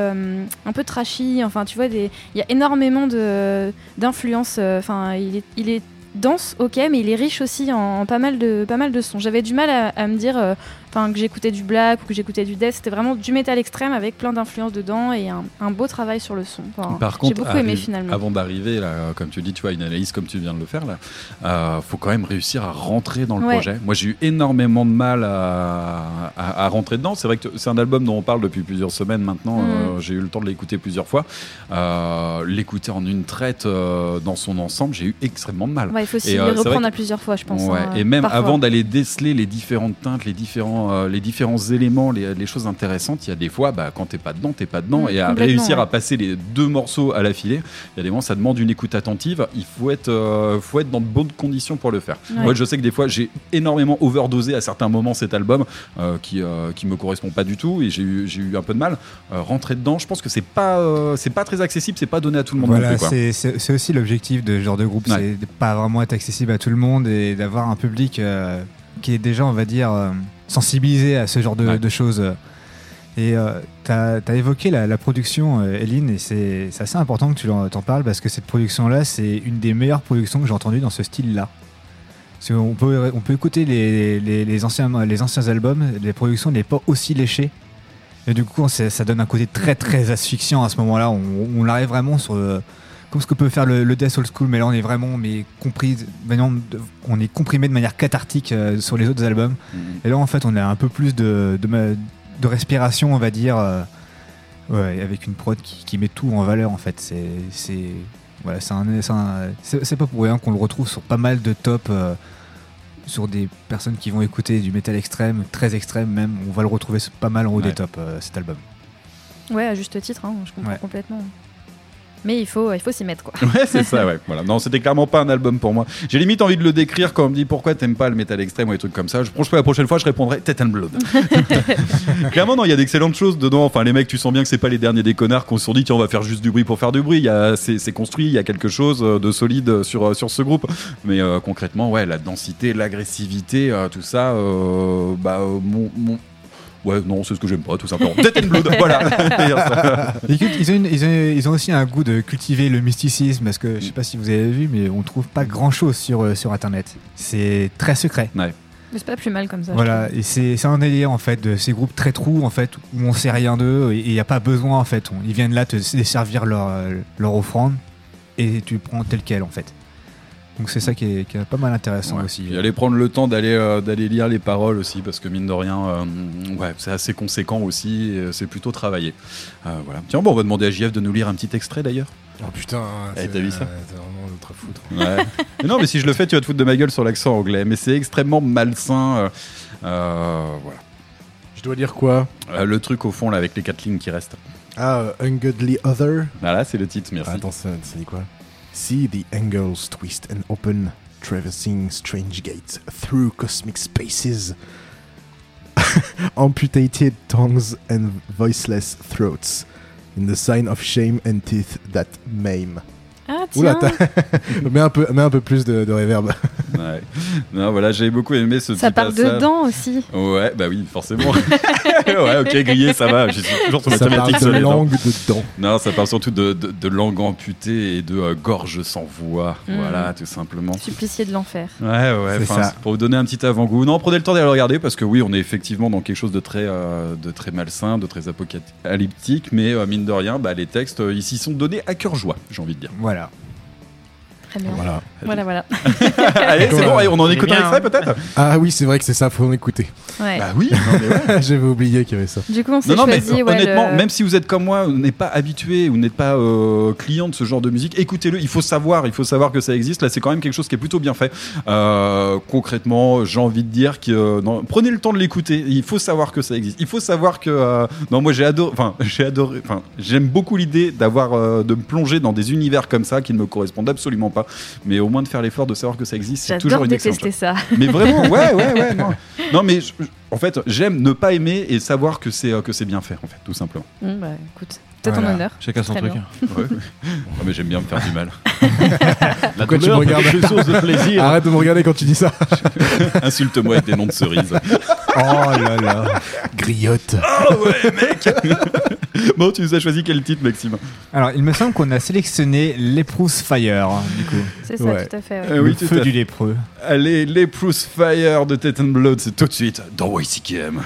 un peu trashy. Enfin, tu vois, il y a énormément de- d'influences. Enfin, il est dense, ok, mais il est riche aussi en, pas mal de, pas mal de sons. J'avais du mal à, à me dire, euh, enfin, que j'écoutais du black ou que j'écoutais du death. C'était vraiment du métal extrême avec plein d'influences dedans et un, un beau travail sur le son. Enfin, Par j'ai contre, beaucoup aimé finalement. avant d'arriver, là, comme tu dis, tu vois, une analyse comme tu viens de le faire, là, euh, faut quand même réussir à rentrer dans le Ouais. projet. Moi, j'ai eu énormément de mal à, à- à rentrer dedans. C'est vrai que c'est un album dont on parle depuis plusieurs semaines maintenant. Mm. Euh, j'ai eu le temps de l'écouter plusieurs fois. Euh, l'écouter en une traite dans son ensemble, j'ai eu extrêmement de mal. Ouais, il faut aussi le reprendre que- à plusieurs fois, je pense. Ouais, hein, et même parfois. avant d'aller déceler les différentes teintes, les différents, euh, les différents éléments, les, les choses intéressantes, il y a des fois, bah, quand t'es pas dedans, t'es pas dedans. Mm, et à réussir ouais. à passer les deux morceaux à l'affilée, il y a des moments, ça demande une écoute attentive. Il faut être, euh, faut être dans de bonnes conditions pour le faire. Ouais. Moi, je sais que des fois, j'ai énormément overdosé à certains moments cet album euh, qui, euh, qui me correspond pas du tout et j'ai eu, j'ai eu un peu de mal. Euh, rentrer dedans, je pense que c'est pas, euh, c'est pas très accessible, c'est pas donné à tout le monde Voilà, c'est- c'est c'est aussi l'objectif de ce genre de groupe, Ouais. c'est de pas vraiment être accessible à tout le monde et d'avoir un public euh, qui est déjà, on va dire, euh, sensibilisé à ce genre de, de choses. Et tu as, évoqué la, la production, euh, Eline, et c'est assez important que tu en- t'en parles parce que cette production-là, c'est une des meilleures productions que j'ai entendues dans ce style-là. Qu'on peut, on peut écouter les, les- les anciens, les anciens albums, les productions n'est pas aussi léchées. Et du coup, ça donne un côté très très asphyxiant à ce moment-là. On, on arrive vraiment sur le- comme ce que peut faire le, le Death Old School, mais là on est vraiment mais compris, maintenant, on est comprimé de manière cathartique euh, sur les autres albums. Et là en fait, on a un peu plus de, de, respiration, on va dire, euh, ouais, avec une prod qui, qui met tout en valeur en fait. C'est c'est voilà, c'est un- c'est un- c'est- c'est pas pour rien qu'on le retrouve sur pas mal de top. euh, sur des personnes qui vont écouter du métal extrême, très extrême même, on va le retrouver pas mal en haut Ouais. des tops euh, cet album. Ouais, à juste titre, hein, je comprends Ouais. complètement. Mais il faut, il faut s'y mettre quoi. Ouais, c'est ça, ouais. Voilà. Non, c'était clairement pas un album pour moi. J'ai limite envie de le décrire quand on me dit pourquoi t'aimes pas le métal extrême ou des trucs comme ça. Je pense que la prochaine fois, je répondrai Tête and Blood. clairement, non, il y a d'excellentes choses dedans. Enfin, les mecs, tu sens bien que c'est pas les derniers des connards qu'on se sont dit, tiens, on va faire juste du bruit pour faire du bruit. C'est, construit, il y a quelque chose euh, de solide sur, euh, sur ce groupe. Mais euh, concrètement, ouais, la densité, l'agressivité, euh, tout ça, euh, bah, euh, mon, mon- Ouais, non, c'est ce que j'aime pas, tout simplement. Death and Blood, voilà. Écoute, ils, ont une- ils, ont, ils ont aussi un goût de cultiver le mysticisme parce que je sais pas si vous avez vu, mais on trouve pas grand chose sur, euh, sur internet. C'est très secret. Ouais. Mais c'est pas plus mal comme ça. Voilà, et c'est c'est un délire en fait de ces groupes très trous en fait où on sait rien d'eux et il n'y a pas besoin en fait. On- ils viennent là te servir leur, euh, leur offrande et tu le prends tel quel en fait. Donc c'est ça qui est, qui est pas mal intéressant Ouais. aussi. Puis aller prendre le temps d'aller euh, d'aller lire les paroles aussi parce que mine de rien euh, ouais c'est assez conséquent aussi et, c'est plutôt travaillé Euh, voilà tiens bon on va demander à JF de nous lire un petit extrait d'ailleurs Oh putain, Eh, c'est- t'as vu ça T'as vraiment l'autre à foutre. ouais. Mais non mais si je le fais tu vas te foutre de ma gueule sur l'accent anglais mais c'est extrêmement malsain voilà Je dois dire quoi? Euh, le truc au fond là avec les quatre lignes qui restent Ah, Ungodly Other. voilà c'est le titre merci Attends, ça, ça dit quoi? See the angles twist and open, traversing strange gates through cosmic spaces. Amputated tongues and voiceless throats. In the sign of shame and teeth that maim. Ah, Oula, tiens. mets, un peu, mets un peu plus de, de reverb. Ouais. non voilà j'ai beaucoup aimé ce Ça petit part passage. dedans aussi. ouais bah oui forcément ouais ok grillé ça va toujours sur Ça de langue dedans. Non, ça parle surtout de, de, de langue amputée et de euh, gorge sans voix. Mm. Voilà, tout simplement. Supplicié de l'enfer. Ouais, ouais, ça. pour vous donner un petit avant-goût. Non, prenez le temps d'aller le regarder parce que oui, on est effectivement dans quelque chose de très, euh, de très malsain, de très apocalyptique, mais euh, mine de rien, bah, les textes euh, ici sont donnés à cœur joie, j'ai envie de dire. Voilà. out. Très bien. Voilà. Voilà, voilà. Allez, c'est bon, allez, on en écoute bien, un extrait hein. peut-être Ah oui, c'est vrai que c'est ça, faut en écouter. Ouais. Bah oui, ouais. J'avais oublié qu'il y avait ça. Du coup, on s'est Non, non, mais ouais, honnêtement, le- même si vous êtes comme moi, vous n'êtes pas habitué ou n'êtes pas euh, client de ce genre de musique, écoutez-le. Il faut savoir, il faut savoir que ça existe. Là, c'est quand même quelque chose qui est plutôt bien fait. Euh, concrètement, j'ai envie de dire que euh, non, prenez le temps de l'écouter. Il faut savoir que ça existe. Il faut savoir que euh, non, moi j'ai adoré. Enfin, j'ai adoré. Enfin, j'aime beaucoup l'idée d'avoir euh, de me plonger dans des univers comme ça qui ne me correspondent absolument pas. Pas. Mais au moins de faire l'effort de savoir que ça existe, c'est toujours une excellente ça. Mais vraiment, ouais, ouais, ouais. Non, non mais je- en fait, j'aime ne pas aimer et savoir que c'est euh, que c'est bien fait, en fait, tout simplement. Hum, bah, écoute, ton Voilà. honneur. Chacun son Très truc. bien. Ouais. Ah, mais j'aime bien me faire du mal. La Pourquoi tu me douleur regardes quelque chose de plaisir. Arrête de me regarder quand tu dis ça. Insulte-moi avec des noms de cerises. Oh là là. Griotte. Oh ouais, mec Bon, tu nous as choisi quel titre, Maxime? Alors, il me semble qu'on a sélectionné Leprous Fire, du coup. C'est ça, Ouais. tout à fait. ouais. Euh, Le oui, tout feu à du fait. lépreux. Allez, les Fire de Titan Blood, c'est tout de suite dans YCKM.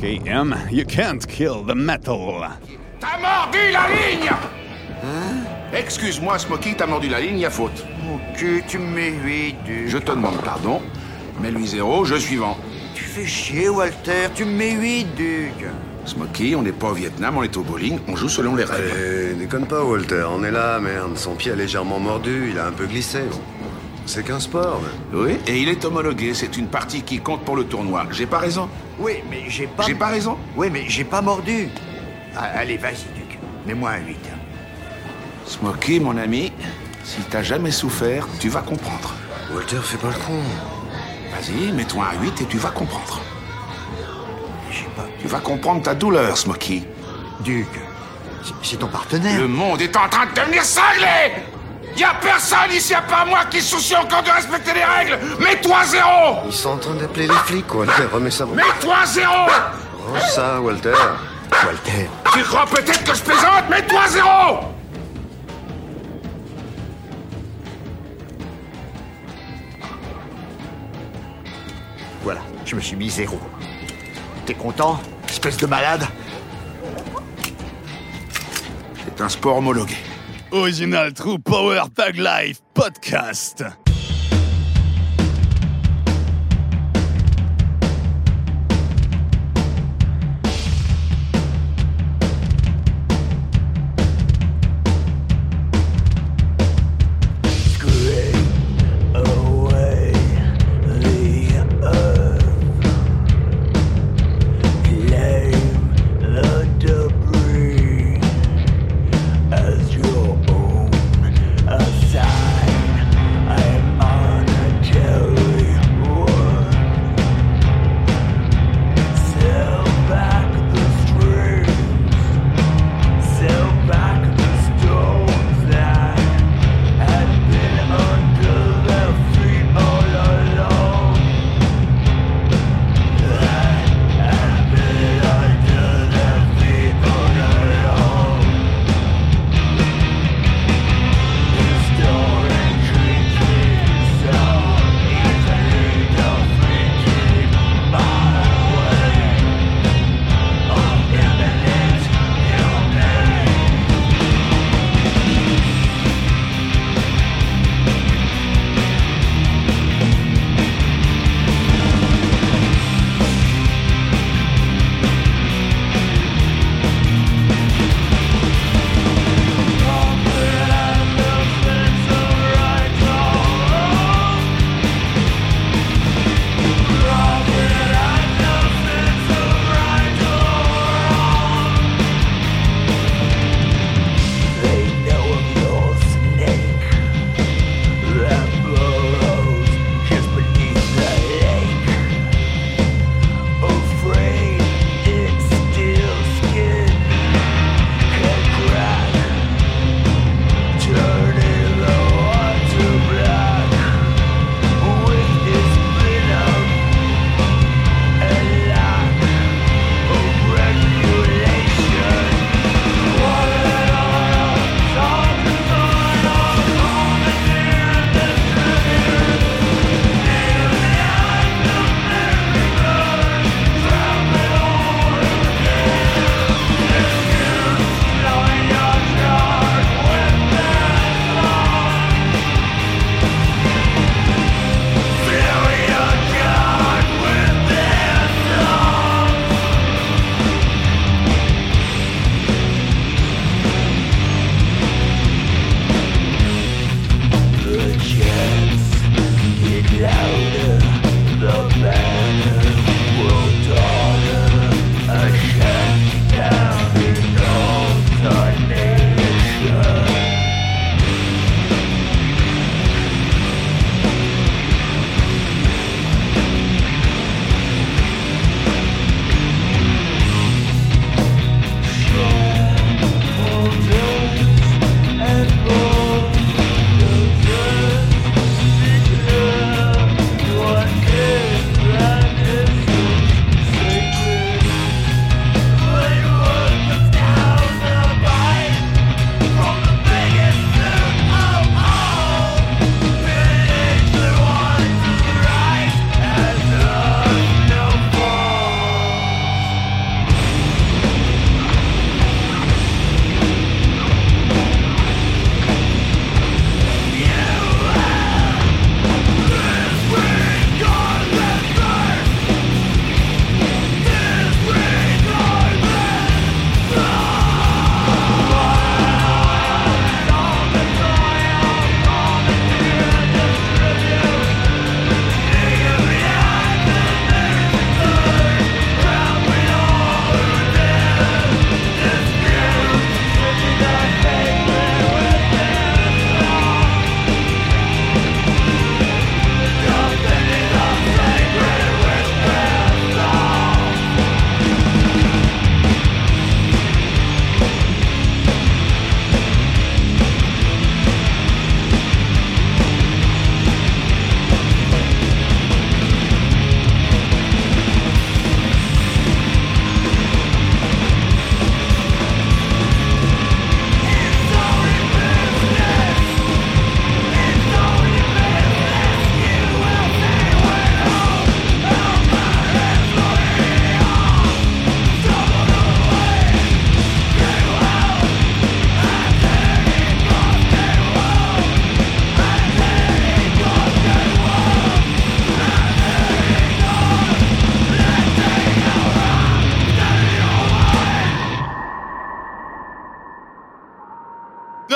YCKM, you can't kill the metal. T'as mordu la ligne Excuse-moi, Smokey, t'as mordu la ligne, y a faute. Ok, tu me mets 8, Je te demande pardon. Mets-lui zéro, je suivant. Tu fais chier, Walter, tu me mets 8, Duc. Smokey, on n'est pas au Vietnam, on est au bowling, on joue selon les règles. Eh, déconne pas, Walter, on est là, merde. Son pied a légèrement mordu, il a un peu glissé. C'est qu'un sport. Oui, et il est homologué, c'est une partie qui compte pour le tournoi. J'ai pas raison Oui, mais j'ai pas. J'ai pas raison Oui, mais j'ai pas mordu. Ah, allez, vas-y, Duc. Mets-moi un 8. Smokey, mon ami, si t'as jamais souffert, tu vas comprendre. Walter, fais pas le con. Vas-y, mets-toi un 8 et tu vas comprendre. Tu vas comprendre ta douleur, Smokey. Duc, c'est ton partenaire. Le monde est en train de devenir cinglé Y a personne ici à part moi qui se soucie encore de respecter les règles Mets-toi zéro Ils sont en train d'appeler les flics, Walter. Remets ça. Mets-toi zéro Oh, ça, Walter. Walter. Tu crois peut-être que je plaisante? Mets-toi zéro Voilà, je me suis mis zéro. T'es content, espèce de malade? C'est un sport homologué. Original True Power Tag Life Podcast.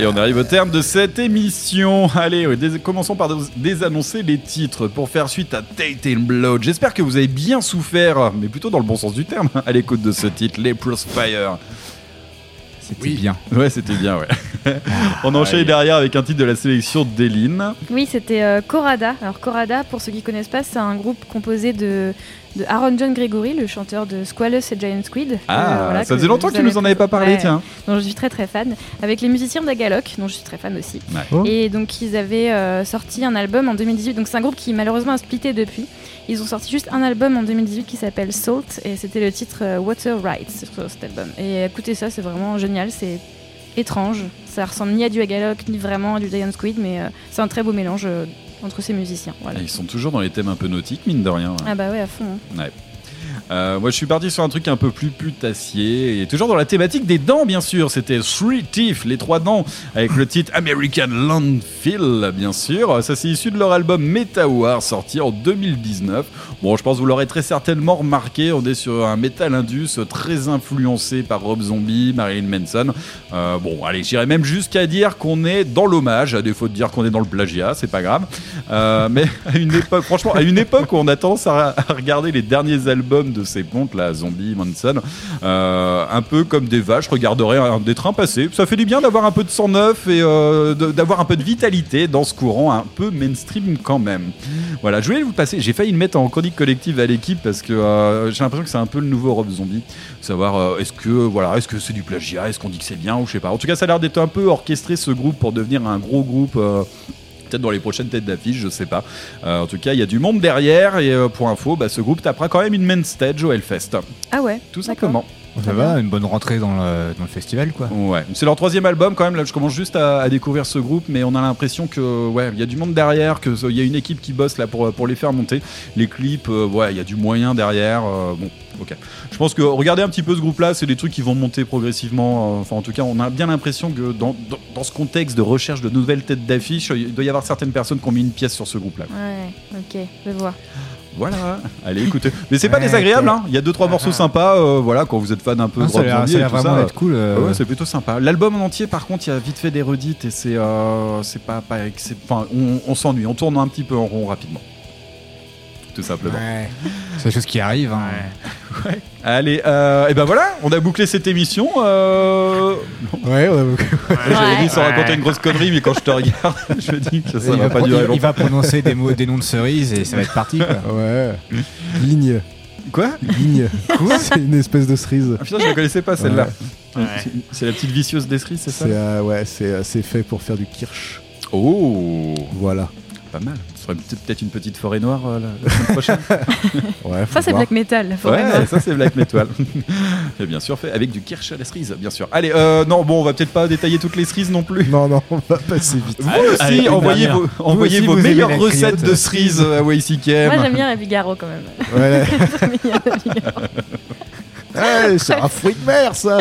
Et on arrive au terme de cette émission. Allez, commençons par dés- désannoncer les titres pour faire suite à Tate and Blood. J'espère que vous avez bien souffert, mais plutôt dans le bon sens du terme, à l'écoute de ce titre, Les Fire. C'était bien. Ouais, c'était bien, ouais. on enchaîne derrière avec un titre de la sélection d'Eline. Oui, c'était euh, Corada. Alors Corada, pour ceux qui connaissent pas, c'est un groupe composé de, de Aaron John Gregory, le chanteur de Squalus et Giant Squid. Ah, ça que faisait longtemps qu'il nous en avait pas parlé, Ouais, tiens. Dont je suis très très fan. Avec les musiciens d'Agaloc, dont je suis très fan aussi. Ouais. Oh. Et donc ils avaient euh, sorti un album en 2018. Donc c'est un groupe qui malheureusement a splitté depuis. Ils ont sorti juste un album en 2018 qui s'appelle Salt et c'était le titre euh, Water Rights sur cet album. Et écoutez ça, c'est vraiment génial. C'est étrange. Ça ressemble ni à du Agaloc ni vraiment à du Giant Squid, mais euh, c'est un très beau mélange euh, entre ces musiciens. Voilà. Ils sont toujours dans les thèmes un peu nautiques, mine de rien. Ah bah ouais, à fond. hein. Ouais. Euh, moi, je suis parti sur un truc un peu plus putassier et toujours dans la thématique des dents, bien sûr. C'était Three Teeth, les trois dents, avec le titre American Landfill, bien sûr. Ça, c'est issu de leur album Meta War, sorti en 2019. Bon, je pense que vous l'aurez très certainement remarqué. On est sur un metal indus très influencé par Rob Zombie, Marilyn Manson. Euh, bon, allez, j'irais même jusqu'à dire qu'on est dans l'hommage, à défaut de dire qu'on est dans le plagiat, c'est pas grave. Euh, mais à une époque, franchement, à une époque où on a tendance à, à regarder les derniers albums de ces pontes, là, Zombie, Manson, euh, un peu comme des vaches regarderaient un, des trains passer. Ça fait du bien d'avoir un peu de sang neuf et euh, de- d'avoir un peu de vitalité dans ce courant un peu mainstream quand même. Voilà, je voulais vous passer, j'ai failli le mettre en chronique collective à l'équipe parce que euh, j'ai l'impression que c'est un peu le nouveau Rob Zombie. Savoir est-ce que voilà, est-ce que c'est du plagiat, est-ce qu'on dit que c'est bien ou je sais pas. En tout cas, ça a l'air d'être un peu orchestré ce groupe pour devenir un gros groupe. Peut-être dans les prochaines têtes d'affiche, je sais pas. Euh, en tout cas, il y a du monde derrière et euh, pour info, bah, ce groupe tapera quand même une main stage au Hellfest. Ah ouais Tout simplement. Ça va, une bonne rentrée dans le, dans le festival, quoi. Ouais, c'est leur troisième album quand même. Là, je commence juste à, à découvrir ce groupe, mais on a l'impression que ouais, il y a du monde derrière, que il y a une équipe qui bosse là pour pour les faire monter. Les clips, euh, ouais, il y a du moyen derrière. euh, bon, ok. Je pense que regardez un petit peu ce groupe-là, c'est des trucs qui vont monter progressivement. euh, Enfin, en tout cas, on a bien l'impression que dans, dans, dans ce contexte de recherche de nouvelles têtes d'affiche, il doit y avoir certaines personnes qui ont mis une pièce sur ce groupe-là. Ouais, ok, je vois. Voilà, allez écoutez. Mais c'est pas désagréable, hein. il y a deux trois morceaux sympas, euh, voilà, quand vous êtes fan un peu Ah, de rock zombie et tout vraiment ça, d'être cool, euh, ouais, c'est plutôt sympa. L'album en entier, par contre, il y a vite fait des redites et c'est, euh, c'est pas, pas, enfin, on, on s'ennuie, on tourne un petit peu en rond rapidement, tout simplement. Ouais. C'est des choses qui arrivent. Hein. Allez, euh, et ben voilà, on a bouclé cette émission. Euh... Ouais, on a bouclé. J'avais dit sans Ouais. raconter une grosse connerie, mais quand je te regarde, je me dis que ça va va pas durer il- il longtemps. va prononcer des mots, des noms de cerises et ça va être parti. Quoi. Ouais. Ligne. Quoi? Ligne. C'est une espèce de cerise. Ah, putain, je la connaissais pas celle-là. Ouais. C'est- C'est la petite vicieuse des cerises, c'est ça? C'est euh, ouais, c'est euh, c'est fait pour faire du kirsch. Oh Voilà. Pas mal. Ce serait peut- peut-être une petite forêt noire euh, la, la semaine prochaine. Ouais, Ça, c'est black metal. la forêt Ouais, noire. ça c'est Black Metal. Et bien sûr fait avec du kirsch à la cerise, bien sûr. Allez, euh, non, bon, on va peut-être pas détailler toutes les cerises non plus. Non, non, on va passer vite. Vous Allez, aussi, allez, envoyez vos, envoyez aussi, vos vous aimez meilleures recettes de cerises à YCKM. Moi, j'aime bien la Figaro quand même. Ouais. Figaro. Ouais, c'est un fruit de mer, ça.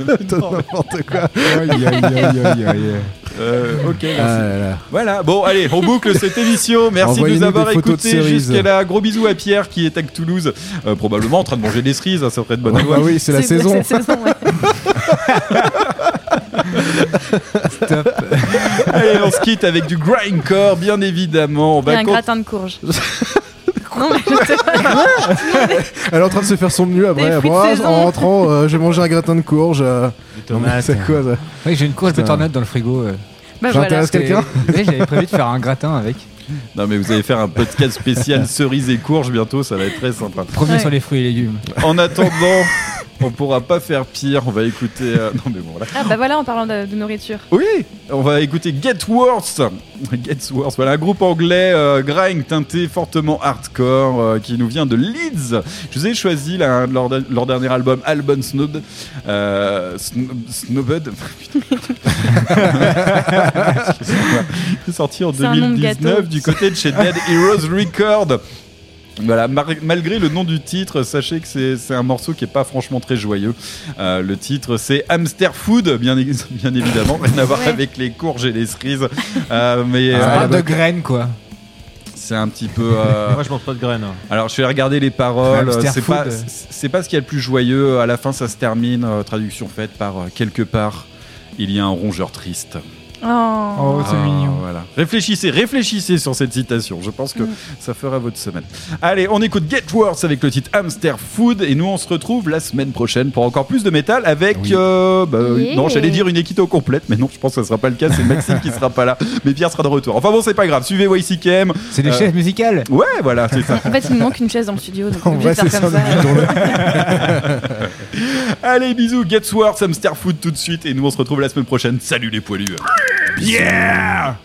N'importe quoi. Aïe, aïe, aïe, aïe, aïe. Euh, ok, merci. Ah là là. Voilà, bon, allez, on boucle cette émission. Merci de nous avoir écoutés jusqu'à là. Gros bisous à Pierre qui est à Toulouse, euh, probablement en train de manger des cerises, hein, ça ferait de bonne Ah loi. bah oui, c'est la saison. C'est la saison, ouais. Allez, on se quitte avec du grindcore, bien évidemment. On Et un gratin de courge. non, mais je sais pas. Elle est en train de se faire son mieux après. Saison. en rentrant, euh, j'ai mangé un gratin de courge. Non, mais C'est quoi ça Oui, j'ai une courge Putain. bétonnette dans le frigo. euh. Bah Ça voilà. intéresse quelqu'un Oui, j'avais prévu de faire un gratin avec. Non, mais vous allez faire un podcast spécial cerises et courges bientôt, ça va être très sympa. Premier Ouais. sur les fruits et légumes. En attendant, on pourra pas faire pire. On va écouter. euh, Non, mais bon, voilà. Ah bah voilà, en parlant de, de nourriture. Oui, on va écouter Get Worse. Get Worse, voilà un groupe anglais euh, grind teinté fortement hardcore euh, qui nous vient de Leeds. Je vous ai choisi là, leur, leur dernier album, Album Snob, euh. Excusez-moi. C'est sorti en C'est un nom de 2019 gâteau. Du côté de chez Dead Heroes Record. Voilà, malgré le nom du titre, sachez que c'est un morceau qui est pas franchement très joyeux. Euh, le titre c'est Hamster Food, bien, évidemment, rien à voir Ouais. avec les courges et les cerises. Euh, mais Ça euh, parle de graines, quoi. c'est un petit peu. euh, Moi, je mange pas de graines. alors je vais regarder les paroles. C'est pas, c'est- pas ce qu'il y a le plus joyeux. À la fin, ça se termine. euh, traduction faite par euh, quelque part. Il y a un rongeur triste. Oh. Oh, c'est Ah, mignon. Voilà. Réfléchissez, réfléchissez sur cette citation. Je pense que Mm. ça fera votre semaine. Allez, on écoute Get Worse avec le titre Hamster Food et nous on se retrouve la semaine prochaine pour encore plus de métal avec. euh, bah, Yeah. Non, j'allais dire une équito complète, mais non, je pense que ça sera pas le cas. C'est Maxime qui sera pas là, mais Pierre sera de retour. Enfin bon, c'est pas grave. Suivez YCKM. C'est des Euh, chaises musicales. Ouais, voilà, c'est ça. En fait, il me manque une chaise dans le studio, donc on c'est faire ça comme. Allez, bisous, Get Worse, Hamster Food tout de suite et nous on se retrouve la semaine prochaine. Salut les poilus. Yeah.